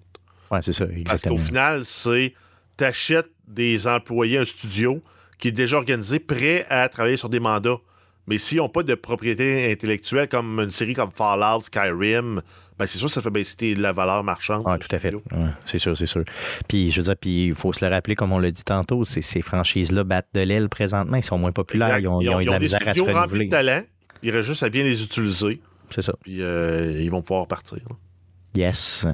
Oui, c'est ça. Exactement. Parce qu'au final, c'est t'achètes des employés, un studio qui est déjà organisé, prêt à travailler sur des mandats. Mais s'ils n'ont pas de propriété intellectuelle comme une série comme Fallout, Skyrim, ben c'est sûr que ça fait baisser la valeur marchande. Oui, tout à fait. c'est sûr, c'est sûr. Puis, je veux dire, puis il faut se le rappeler, comme on l'a dit tantôt, ces franchises-là battent de l'aile présentement. Ils sont moins populaires. Ils ont, ils ont, de la misère à se renouveler. De talent. Il reste juste à bien les utiliser. C'est ça. Puis, euh, ils vont pouvoir partir. Yes.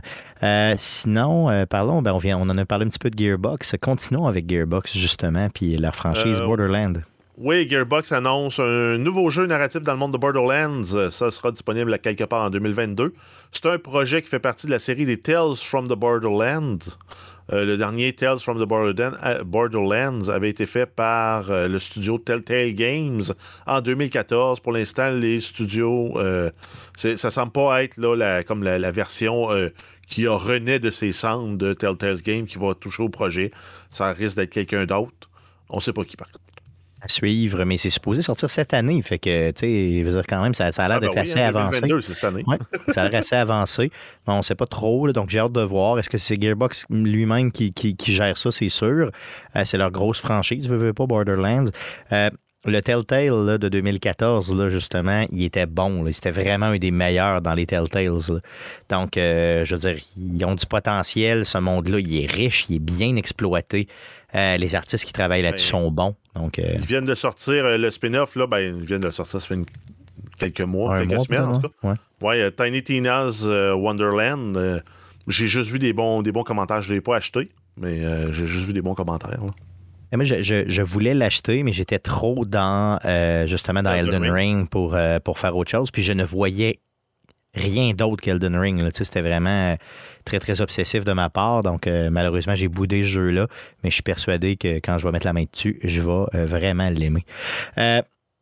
Euh, sinon, euh, parlons, ben on, vient, on en a parlé un petit peu de Gearbox. Continuons avec Gearbox, justement, puis leur franchise Borderland. Oui, Gearbox annonce un nouveau jeu narratif dans le monde de Borderlands. Ça sera disponible quelque part en 2022. C'est un projet qui fait partie de la série des Tales from the Borderlands. Euh, le dernier Tales from the euh, Borderlands avait été fait par euh, le studio Telltale Games en 2014. Pour l'instant, les studios, ça semble pas être là, comme la, version qui a renaît de ses cendres de Telltale Games qui va toucher au projet. Ça risque d'être quelqu'un d'autre. On ne sait pas qui par contre à suivre, mais c'est supposé sortir cette année. Fait que, tu sais, dire, quand même, ça, a l'air ah, d'être ben assez hein, avancé. cette année. ça a l'air assez avancé. Mais on ne sait pas trop, donc j'ai hâte de voir. Est-ce que c'est Gearbox lui-même qui, gère ça, c'est sûr? Euh, c'est leur grosse franchise, veux, veux pas, Borderlands. Euh, le Telltale là, de 2014, là, justement, il était bon. C'était vraiment un des meilleurs dans les Telltales. Donc, euh, je veux dire, ils ont du potentiel. Ce monde-là, il est riche, il est bien exploité. Euh, les artistes qui travaillent là-dessus ben, sont bons. Donc, euh, Ils viennent de sortir le spin-off, là, ben, ils viennent de sortir, ça fait quelques mois, quelques semaines en tout cas. Ouais. Tiny Tina's Wonderland. j'ai juste vu des bons, des bons commentaires. Je ne l'ai pas acheté, mais j'ai juste vu des bons commentaires. Moi, je, voulais l'acheter, mais j'étais trop dans euh, justement dans Elden Ring pour, euh, pour faire autre chose. Puis je ne voyais rien d'autre qu'Elden Ring. C'était vraiment euh, très, très obsessif de ma part. Donc, malheureusement, j'ai boudé ce jeu-là. Mais je suis persuadé que quand je vais mettre la main dessus, je vais vraiment l'aimer.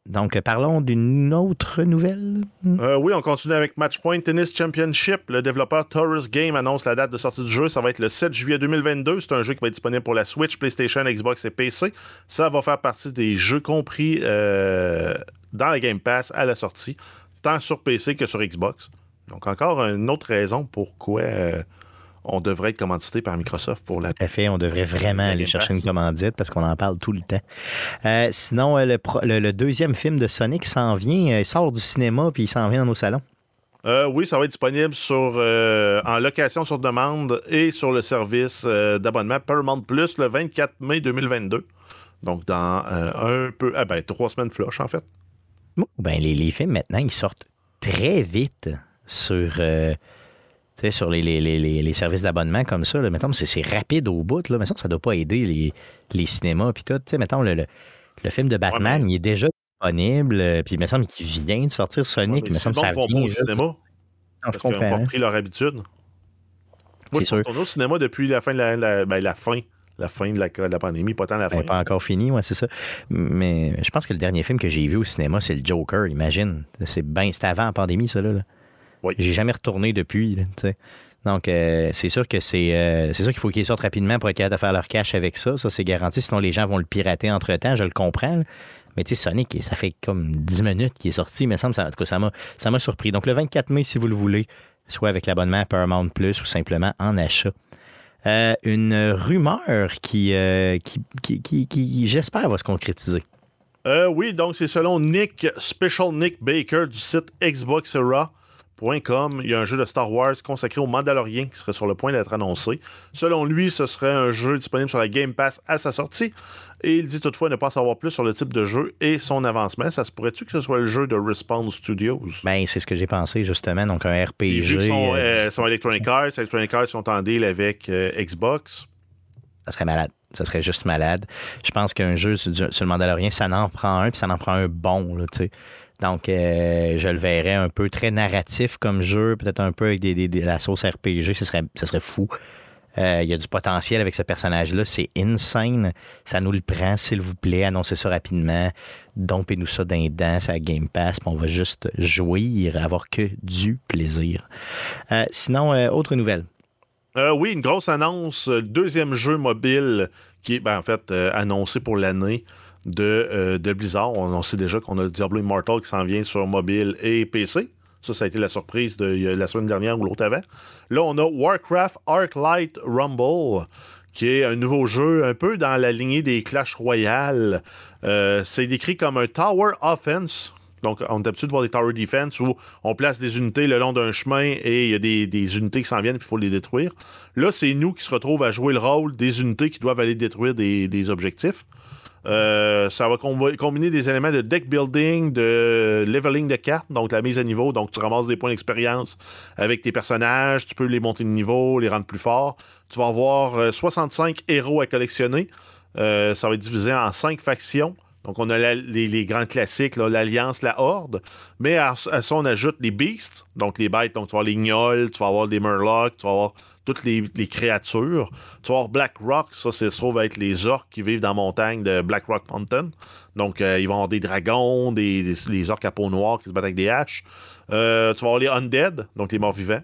Donc, parlons d'une autre nouvelle. Euh, oui, on continue avec Matchpoint Tennis Championship. Le développeur Taurus Game annonce la date de sortie du jeu. Ça va être le 7 juillet 2022. C'est un jeu qui va être disponible pour la Switch, PlayStation, Xbox et PC. Ça va faire partie des jeux compris euh, dans la Game Pass à la sortie, tant sur PC que sur Xbox. Donc, encore une autre raison pourquoi. Euh, on devrait être commandité par Microsoft pour la. Tout fait, on devrait vraiment aller chercher une commandite parce qu'on en parle tout le temps. Euh, sinon, euh, le, deuxième film de Sonic s'en vient, il sort du cinéma puis il s'en vient dans nos salons. oui, ça va être disponible sur, en location sur demande et sur le service d'abonnement Paramount Plus le 24 mai 2022. Donc, dans un peu. Ah ben, trois semaines flush, en fait. Ben, les, les, films, maintenant, ils sortent très vite sur sais, sur les, les, les, les services d'abonnement comme ça, là, mettons, c'est, rapide au bout. Là, mettons, ça ne doit pas aider les, les cinémas. Puis tout, mettons, le, le, le, film de Batman, il est déjà disponible. Euh, puis il me semble qu'il vient de sortir Sonic. Ouais, mais ça vient. au cinéma. parce qu'ils n'ont pas pris leur habitude. Moi, je suis au cinéma depuis la fin de la, la, ben, la fin la fin de la, de la, pandémie, pas tant la ben, fin. pas encore fini, ouais, c'est ça. Mais je pense que le dernier film que j'ai vu au cinéma, c'est le Joker, imagine. C'est ben, c'était avant la pandémie, ça, là. J'ai jamais retourné depuis. Donc, euh, c'est sûr que euh, c'est sûr qu'il faut qu'ils sortent rapidement pour être capable de faire leur cash avec ça. Ça, c'est garanti. Sinon, les gens vont le pirater entre-temps. Je le comprends. Mais tu sais, Sonic, ça fait comme 10 minutes qu'il est sorti. Mais ça, en tout cas, ça m'a surpris. Donc, le 24 mai, si vous le voulez, soit avec l'abonnement Paramount Plus ou simplement en achat. Euh, une rumeur qui, qui, qui, qui j'espère, va se concrétiser. oui, donc c'est selon Nick, Special Nick Baker du site Xbox Era. .com, il y a un jeu de Star Wars consacré au Mandaloriens qui serait sur le point d'être annoncé. Selon lui, ce serait un jeu disponible sur la Game Pass à sa sortie. Et il dit toutefois ne pas savoir plus sur le type de jeu et son avancement. Ça se pourrait-tu que ce soit le jeu de Respawn Studios? Ben, c'est ce que j'ai pensé justement. Donc un RPG. Vu sont, euh, Electronic Arts, Electronic Arts sont en deal avec euh, Xbox. Ça serait malade. Ça serait juste malade. Je pense qu'un jeu sur, le Mandalorien, ça n'en prend un, puis ça n'en prend un bon. Là, Donc, je le verrais un peu très narratif comme jeu, peut-être un peu avec des, la sauce RPG, ce serait, ce serait fou. Il y a du potentiel avec ce personnage-là. C'est insane. Ça nous le prend, s'il vous plaît. Annoncez ça rapidement. Dompez-nous ça d'un dents à Game Pass. on va juste jouir, avoir que du plaisir. sinon, autre nouvelle. Euh, oui, une grosse annonce. Euh, deuxième jeu mobile qui est ben, en fait euh, annoncé pour l'année de, de, Blizzard. On, sait déjà qu'on a Diablo Immortal qui s'en vient sur mobile et PC. Ça, ça a été la surprise de la semaine dernière ou l'autre avant. Là, on a Warcraft Arclight Rumble qui est un nouveau jeu un peu dans la lignée des Clash Royale. c'est décrit comme un Tower Offense. Donc, on a l'habitude de voir des tower defense où on place des unités le long d'un chemin et il y a des, unités qui s'en viennent et il faut les détruire. Là, c'est nous qui se retrouvent à jouer le rôle des unités qui doivent aller détruire des, objectifs. Euh, ça va combiner des éléments de deck building, de leveling de cartes, donc la mise à niveau. Donc, tu ramasses des points d'expérience avec tes personnages, tu peux les monter de niveau, les rendre plus forts. Tu vas avoir 65 euh, héros à collectionner. Euh, ça va être divisé en 5 factions. Donc, on a les, grands classiques, l'Alliance, la Horde. Mais à, ça, on ajoute les Beasts, donc les bêtes. Donc, tu vas avoir les Gnolls, tu vas avoir des Murlocs, tu vas avoir toutes les, créatures. Tu vas avoir Black Rock, ça, se trouve être les orques qui vivent dans la montagne de Black Rock Mountain. Donc, euh, ils vont avoir des dragons, des, les orques à peau noire qui se battent avec des haches. Euh, tu vas avoir les Undead, donc les morts vivants.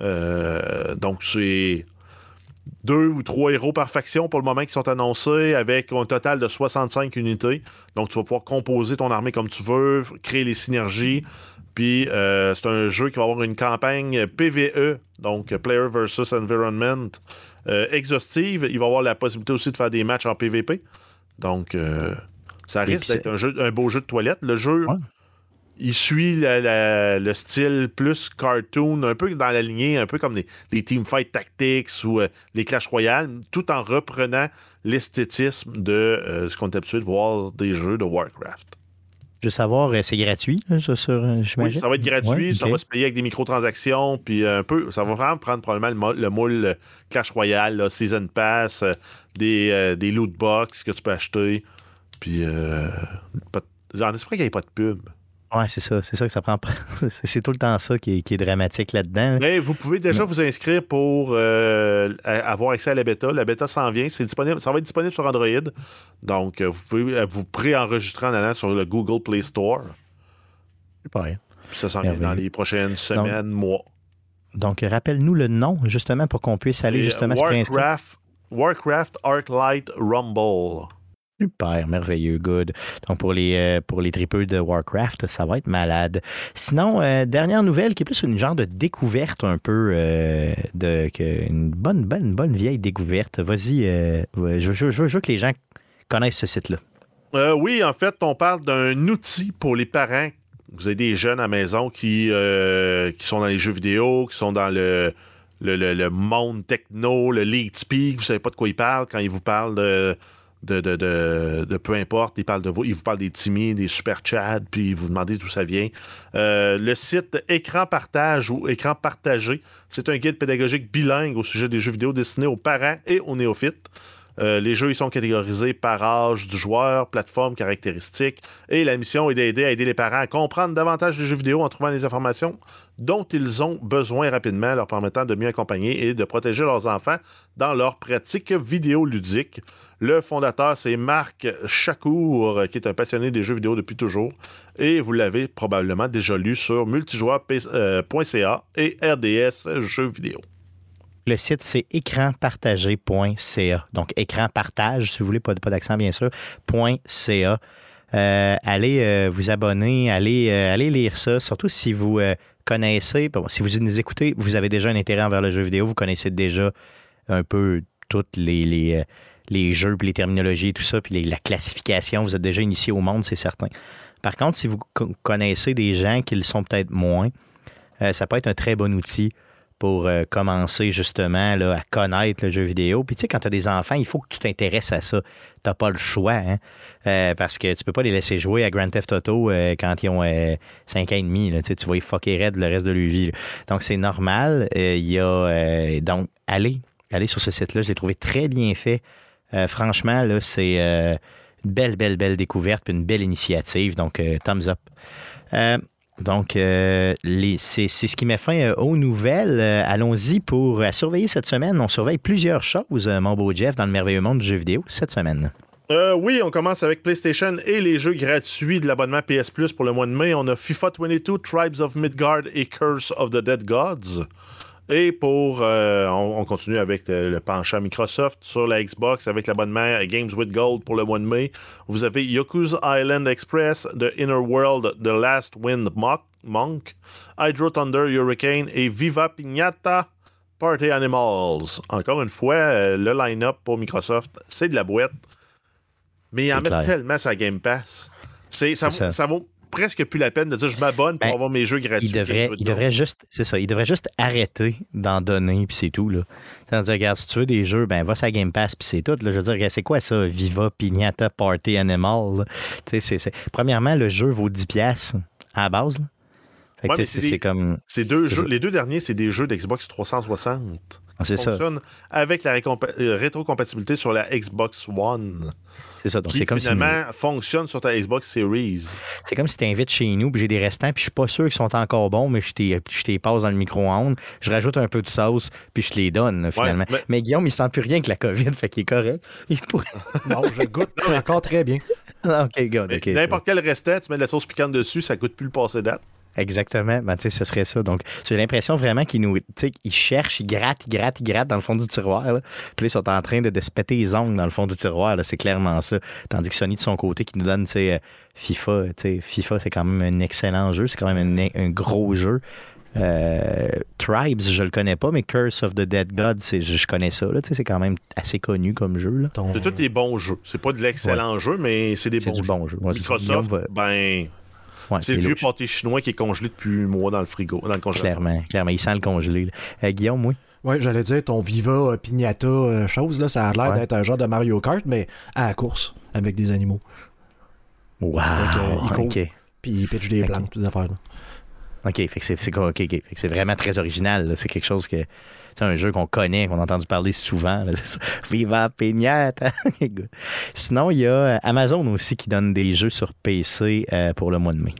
Euh, donc, c'est deux ou trois héros par faction pour le moment qui sont annoncés avec un total de 65 unités. Donc tu vas pouvoir composer ton armée comme tu veux, créer les synergies. Puis euh, c'est un jeu qui va avoir une campagne PVE, donc Player versus Environment, euh, exhaustive. Il va avoir la possibilité aussi de faire des matchs en PVP. Donc euh, ça risque d'être un, un beau jeu de toilette. Le jeu il suit le style plus cartoon, un peu dans la lignée, un peu comme les, les Teamfight Tactics ou euh, les Clash Royale, tout en reprenant l'esthétisme de euh, ce qu'on est habitué de voir des jeux de Warcraft. Je veux savoir, euh, c'est gratuit, sur, Oui, ça va être gratuit, ça va se payer avec des microtransactions, puis un peu, ça va vraiment prendre probablement le, moule Clash Royale, Season Pass, des, des loot box que tu peux acheter, puis j'en espère qu'il n'y ait pas de pub. Ouais, c'est ça. C'est ça que ça prend. c'est tout le temps ça qui est, dramatique là-dedans. Mais vous pouvez déjà vous inscrire pour euh, avoir accès à la bêta. La bêta s'en vient. C'est disponible. Ça va être disponible sur Android. Donc, euh, vous pouvez euh, vous préenregistrer en allant sur le Google Play Store. Super. ça s'en vient dans les prochaines semaines, mois. Donc, rappelle-nous le nom, justement, pour qu'on puisse aller justement Warcraft, Warcraft Arclight Rumble. Super, merveilleux, good. Donc pour les, euh, pour les tripeux de Warcraft, ça va être malade. Sinon, euh, dernière nouvelle qui est plus une genre de découverte un peu, euh, de, une bonne, bonne, bonne vieille découverte. Vas-y, je, je, veux que les gens connaissent ce site-là. oui, en fait, on parle d'un outil pour les parents. Vous avez des jeunes à la maison qui, qui sont dans les jeux vidéo, qui sont dans le, le, le monde techno, le lead speak, vous savez pas de quoi ils parlent quand ils vous parlent de de, de, peu importe. Il, parle de vous, il vous parle des timides, des super chats, puis vous demandez d'où ça vient. Euh, le site Écran Partage ou Écran Partagé, c'est un guide pédagogique bilingue au sujet des jeux vidéo destiné aux parents et aux néophytes. Euh, les jeux ils sont catégorisés par âge du joueur, plateforme, caractéristiques. Et la mission est d'aider à aider les parents à comprendre davantage les jeux vidéo en trouvant les informations dont ils ont besoin rapidement, leur permettant de mieux accompagner et de protéger leurs enfants dans leur pratique vidéoludique. Le fondateur, c'est Marc Chacour, qui est un passionné des jeux vidéo depuis toujours. Et vous l'avez probablement déjà lu sur multijoueur.ca euh, et RDS Jeux vidéo. Le site, c'est écranpartagé.ca. Donc, écran partage, si vous voulez, pas, d'accent, bien sûr, .ca. Euh, allez euh, vous abonner, allez, euh, allez lire ça, surtout si vous connaissez, si vous nous écoutez, vous avez déjà un intérêt envers le jeu vidéo, vous connaissez déjà un peu toutes les, jeux, puis les terminologies tout ça, puis la classification, vous êtes déjà initié au monde, c'est certain. Par contre, si vous connaissez des gens qui le sont peut-être moins, ça peut être un très bon outil pour euh, commencer justement là, à connaître le jeu vidéo. Puis tu sais, quand tu as des enfants, il faut que tu t'intéresses à ça. Tu n'as pas le choix, hein? Euh, parce que tu peux pas les laisser jouer à Grand Theft Auto euh, quand ils ont 5 ans et demi. Tu vas y fucker red le reste de leur vie. Donc c'est normal. Il y a donc allez, allez sur ce site-là. Je l'ai trouvé très bien fait. franchement, là, c'est belle, belle, belle découverte, puis une belle initiative. Donc, thumbs up. Donc, c'est ce qui met fin aux nouvelles. Allons-y pour surveiller cette semaine. On surveille plusieurs choses, mon beau Jeff, dans le merveilleux monde du jeu vidéo cette semaine. Euh, oui, on commence avec PlayStation et les jeux gratuits de l'abonnement PS Plus pour le mois de mai. On a FIFA 22, Tribes of Midgard et Curse of the Dead Gods. Et pour. Euh, on, continue avec le, penchant Microsoft sur la Xbox avec l'abonnement Games with Gold pour le mois de mai. Vous avez Yoku's Island Express, The Inner World, The Last Wind Monk, Hydro Thunder Hurricane et Viva Pignata Party Animals. Encore une fois, euh, le line-up pour Microsoft, c'est de la boîte. Mais ils en mettent tellement sa Game Pass. Ça, ça. ça, vaut presque plus la peine de dire je m'abonne pour ben, avoir mes jeux gratuits. Il devrait, il devrait juste, c'est ça, il devrait juste arrêter d'en donner, puis c'est tout. Là. dire, regarde, si tu veux des jeux, ben va sur Game Pass, puis c'est tout. Là. Je veux dire, c'est quoi ça, Viva, Pignata, Party Animal? C'est, Premièrement, le jeu vaut 10$ à la base. c'est, comme. Deux jeux, les deux derniers, c'est des jeux d'Xbox 360. Ah, ça. avec la euh, rétrocompatibilité sur la Xbox One. C'est ça. Donc, c'est comme finalement fonctionne sur ta Xbox Series. C'est comme si tu invites chez nous, puis j'ai des restants, puis je suis pas sûr qu'ils sont encore bons, mais je t'ai passe dans le micro-ondes, je rajoute un peu de sauce, puis je te les donne, finalement. mais... Guillaume, il sent plus rien que la COVID, fait qu'il est correct. non, je goûte encore très bien. OK, good. N'importe quel restant, tu mets de la sauce piquante dessus, ça coûte plus le passé date. Exactement. Ben, tu sais, ce serait ça. Donc, j'ai l'impression vraiment qu'ils nous, tu sais, ils cherchent, ils grattent, ils grattent, ils grattent dans le fond du tiroir. Là. Puis là, ils sont en train de, se péter les ongles dans le fond du tiroir. C'est clairement ça. Tandis que Sony, de son côté, qui nous donne, tu sais, euh, FIFA, tu sais, FIFA, c'est quand même un excellent jeu. C'est quand même un, gros jeu. Euh, Tribes, je le connais pas, mais Curse of the Dead God, je, je connais ça. C'est quand même assez connu comme jeu. Là. C'est tous des bons jeux. C'est pas de l'excellent jeu, mais c'est des bons du bon jeu. Microsoft, ben, c'est le vieux pâté chinois qui est congelé depuis un mois dans le frigo, dans le congélateur. Clairement, clairement. Il sent le congelé. Euh, Guillaume, oui? Oui, j'allais dire, ton Viva euh, Pignata euh, chose, là, ça a l'air d'être un genre de Mario Kart, mais à la course, avec des animaux. Wow! OK. Puis il pitch des plantes, toutes affaires. OK, fait que c'est vraiment très original. C'est quelque chose que c'est un jeu qu'on connaît, qu'on a entendu parler souvent. Viva Pignata! Sinon, il y a Amazon aussi qui donne des jeux sur PC euh, pour le mois de mai.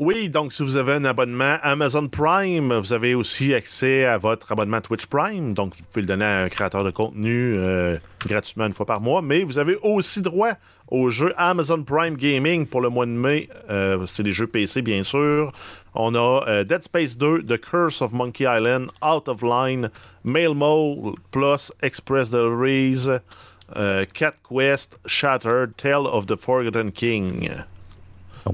Oui, donc si vous avez un abonnement Amazon Prime, vous avez aussi accès à votre abonnement Twitch Prime. Donc vous pouvez le donner à un créateur de contenu euh, gratuitement une fois par mois. Mais vous avez aussi droit au jeu Amazon Prime Gaming pour le mois de mai. Euh, c'est des jeux PC, bien sûr. On a euh, Dead Space 2, The Curse of Monkey Island, Out of Line, Mailmo Plus, Express Deliveries, Cat Quest, Shattered, Tale of the Forgotten King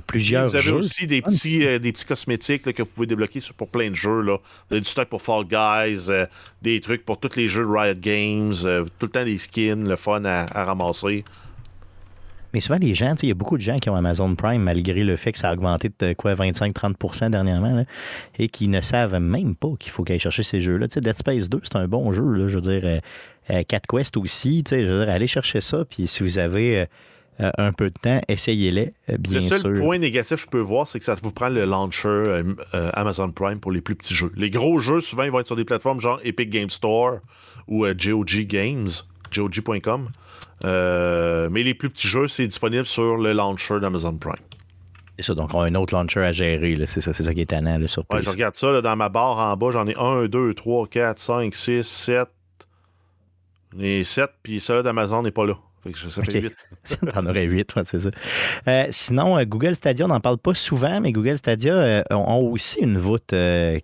plusieurs Vous avez aussi des petits, euh, des petits cosmétiques que vous pouvez débloquer pour plein de jeux. Là. Vous avez du stock pour Fall Guys, euh, des trucs pour tous les jeux de Riot Games, euh, tout le temps des skins, le fun à, ramasser. Mais souvent, les gens, il y a beaucoup de gens qui ont Amazon Prime, malgré le fait que ça a augmenté de quoi 25-30% dernièrement, et qui ne savent même pas qu'il faut qu'ils aillent chercher ces jeux-là. Dead Space 2, c'est un bon jeu. Là, je veux dire, Cat Quest aussi. Je veux dire, allez chercher ça. Puis si vous avez euh, un peu de temps, essayez-les, euh, bien sûr. Le seul point négatif que je peux voir, c'est que ça vous prend le launcher euh, Amazon Prime pour les plus petits jeux. Les gros jeux, souvent, ils vont être sur des plateformes genre Epic Game Store ou GOG Games, GOG.com. mais les plus petits jeux, c'est disponible sur le launcher d'Amazon Prime. C'est ça, donc on a un autre launcher à gérer, c'est ça, ça qui est tannant là, sur ouais, je regarde ça dans ma barre en bas, j'en ai 1, 2, 3, 4, 5, 6, 7. Et 7, puis ça d'Amazon n'est pas là. Ça fait okay. T'en aurais 8, c'est ça. Euh, sinon, euh, Google Stadia, on n'en parle pas souvent, mais Google Stadia euh, ont aussi une voûte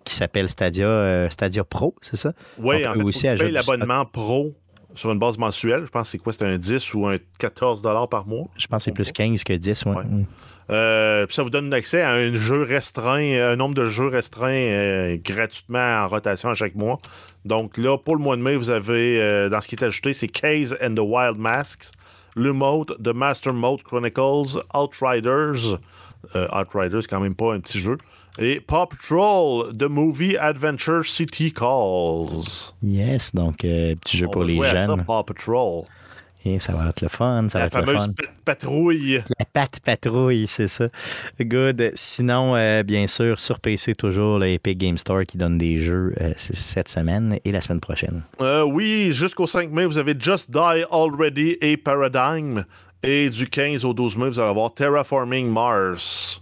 qui s'appelle Stadia, Stadia Pro, c'est ça? Oui, en fait, aussi tu payes l'abonnement Pro sur une base mensuelle. Je pense que c'est quoi? C'est un 10 ou un 14 par mois? Je pense que c'est plus 15 que 10, ouais. Mm. puis ça vous donne accès à un jeu restreint, un nombre de jeux restreints gratuitement en rotation à chaque mois. Donc là, pour le mois de mai, vous avez, euh, dans ce qui est ajouté, c'est Case and the Wild Masks, le mode The Master Mode Chronicles, Outriders, euh, Outriders, quand même pas un petit jeu, et Paw Patrol, The Movie Adventure City Calls. Yes, donc euh, petit jeu pour les jeunes. Ça, Paw Patrol. Et ça va être le fun. Ça la va être fameuse le fun. patrouille. La patte patrouille, c'est ça. Good. Sinon, euh, bien sûr, sur PC, toujours le Epic Game Store qui donne des jeux euh, cette semaine et la semaine prochaine. Euh, oui, jusqu'au 5 mai, vous avez Just Die Already et Paradigm. Et du 15 au 12 mai, vous allez avoir Terraforming Mars,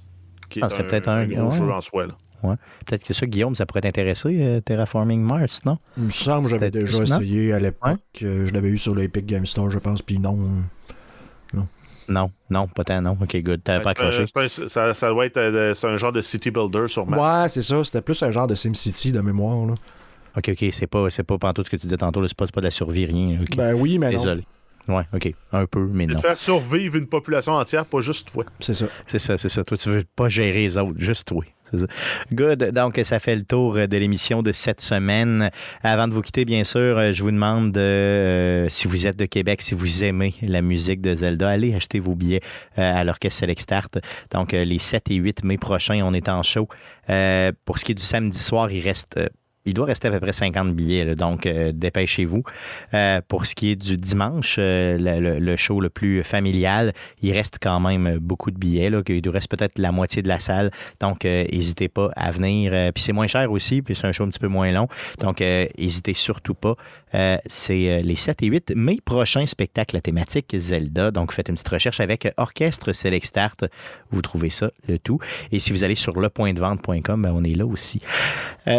qui est ah, un, peut-être un, gros jeu en soi. Ouais. Peut-être que ça, Guillaume, ça pourrait t'intéresser, euh, Terraforming Mars, non? Il me semble que j'avais déjà essayé à l'époque. Euh, je l'avais eu sur l'Epic Game Store, je pense, puis non. Non. Non, non, pas tant, non. Ok, good. T'avais pas accroché. ça, ça, doit être euh, c'est un genre de city builder sur Ouais, c'est ça. C'était plus un genre de SimCity de mémoire. Là. Ok, ok. C'est pas, c'est pas pantoute ce que tu disais tantôt. C'est pas, pas de la survie, rien. Ben oui, mais Désolé. Ouais, OK. Un peu, mais non. faire survivre une population entière, pas juste toi. C'est ça. C'est ça, c'est ça. Toi, tu veux pas gérer les autres, juste toi. Ça. Good. Donc, ça fait le tour de l'émission de cette semaine. Avant de vous quitter, bien sûr, je vous demande euh, si vous êtes de Québec, si vous aimez la musique de Zelda, allez acheter vos billets euh, à l'Orchestre Select Start. Donc, euh, les 7 et 8 mai prochains, on est en show. pour ce qui est du samedi soir, il reste il doit rester à peu près 50 billets, donc euh, dépêchez-vous. Euh, pour ce qui est du dimanche, euh, le, show le plus familial, il reste quand même beaucoup de billets. Il reste peut-être la moitié de la salle, donc n'hésitez pas à venir. puis c'est moins cher aussi, puis c'est un show un petit peu moins long, donc n'hésitez surtout pas. c'est les 7 et 8 mai prochain spectacle thématique Zelda. Donc faites une petite recherche avec Orchestre Select Start. Vous trouvez ça, le tout. Et si vous allez sur lepointdevente.com, ben, on est là aussi.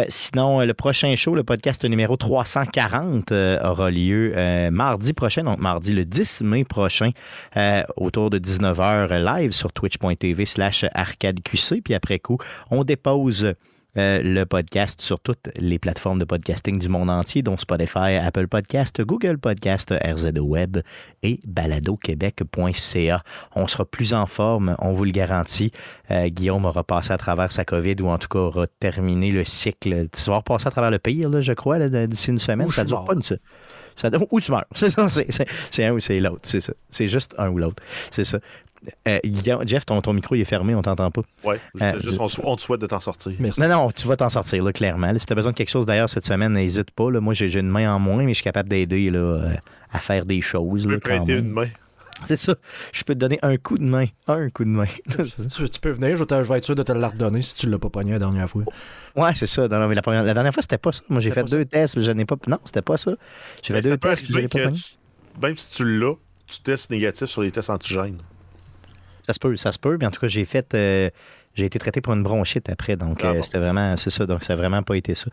sinon, le prochain show, le podcast numéro 340, euh, aura lieu euh, mardi prochain, donc mardi le 10 mai prochain, euh, autour de 19h live sur twitch.tv slash arcadeqc. Puis après coup, on dépose le podcast sur toutes les plateformes de podcasting du monde entier, dont Spotify, Apple Podcast, Google Podcast, RZO Web et baladoquebec.ca. On sera plus en forme, on vous le garantit. Euh, Guillaume aura passé à travers sa COVID ou en tout cas aura terminé le cycle. Tu vas repasser à travers le pire, là, je crois, d'ici une semaine. ça dure pas une ça, ou tu meurs. C'est ça, c'est un ou c'est l'autre. C'est ça. C'est juste un ou l'autre. C'est ça. Euh, Jeff, ton, ton, micro il est fermé, on t'entend pas. Oui, euh, juste, on, te souhaite de t'en sortir. Merci. Non, non, tu vas t'en sortir, là, clairement. si tu as besoin de quelque chose d'ailleurs cette semaine, n'hésite pas. Là. Moi, j'ai une main en moins, mais je suis capable d'aider à faire des choses. Je peux prêter une main. C'est ça. Je peux te donner un coup de main. Un coup de main. tu, peux venir, je, vais être sûr de te le redonner si tu ne l'as pas pogné la dernière fois. Ouais, c'est ça. la, dernière fois, c'était pas ça. Moi, j'ai fait deux tests, mais je n'ai pas. Non, c'était pas ça. J'ai fait deux tests, je l'ai pas pogné. Même si tu l'as, tu testes négatif sur les tests antigènes. Ça se peut, ça se peut. Mais en tout cas, j'ai fait. Euh, j'ai été traité pour une bronchite après. Donc, ah euh, c'était vraiment. C'est ça. Donc, ça n'a vraiment pas été ça.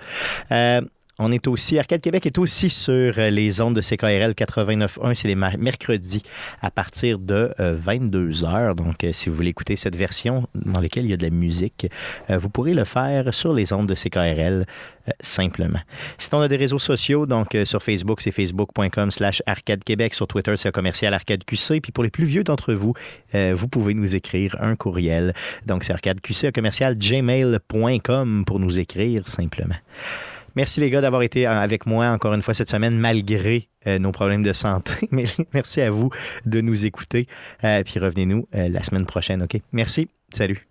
Euh, on est aussi, Arcade Québec est aussi sur les ondes de CKRL 89.1. C'est les mercredis à partir de 22h. Euh, Donc, euh, si vous voulez écouter cette version dans laquelle il y a de la musique, euh, vous pourrez le faire sur les ondes de CKRL simplement. Sinon, on a des réseaux sociaux. Donc, sur Facebook, c'est facebook.com slash arcade Québec. Sur Twitter, c'est commercial arcade QC. Puis pour les plus vieux d'entre vous, vous pouvez nous écrire un courriel. Donc, c'est arcade QC commercial gmail.com pour nous écrire simplement. Merci les gars d'avoir été euh, avec moi encore une fois cette semaine malgré euh, nos problèmes de santé. Merci à vous de nous écouter. Euh, puis revenez-nous la semaine prochaine, OK? Merci. Salut.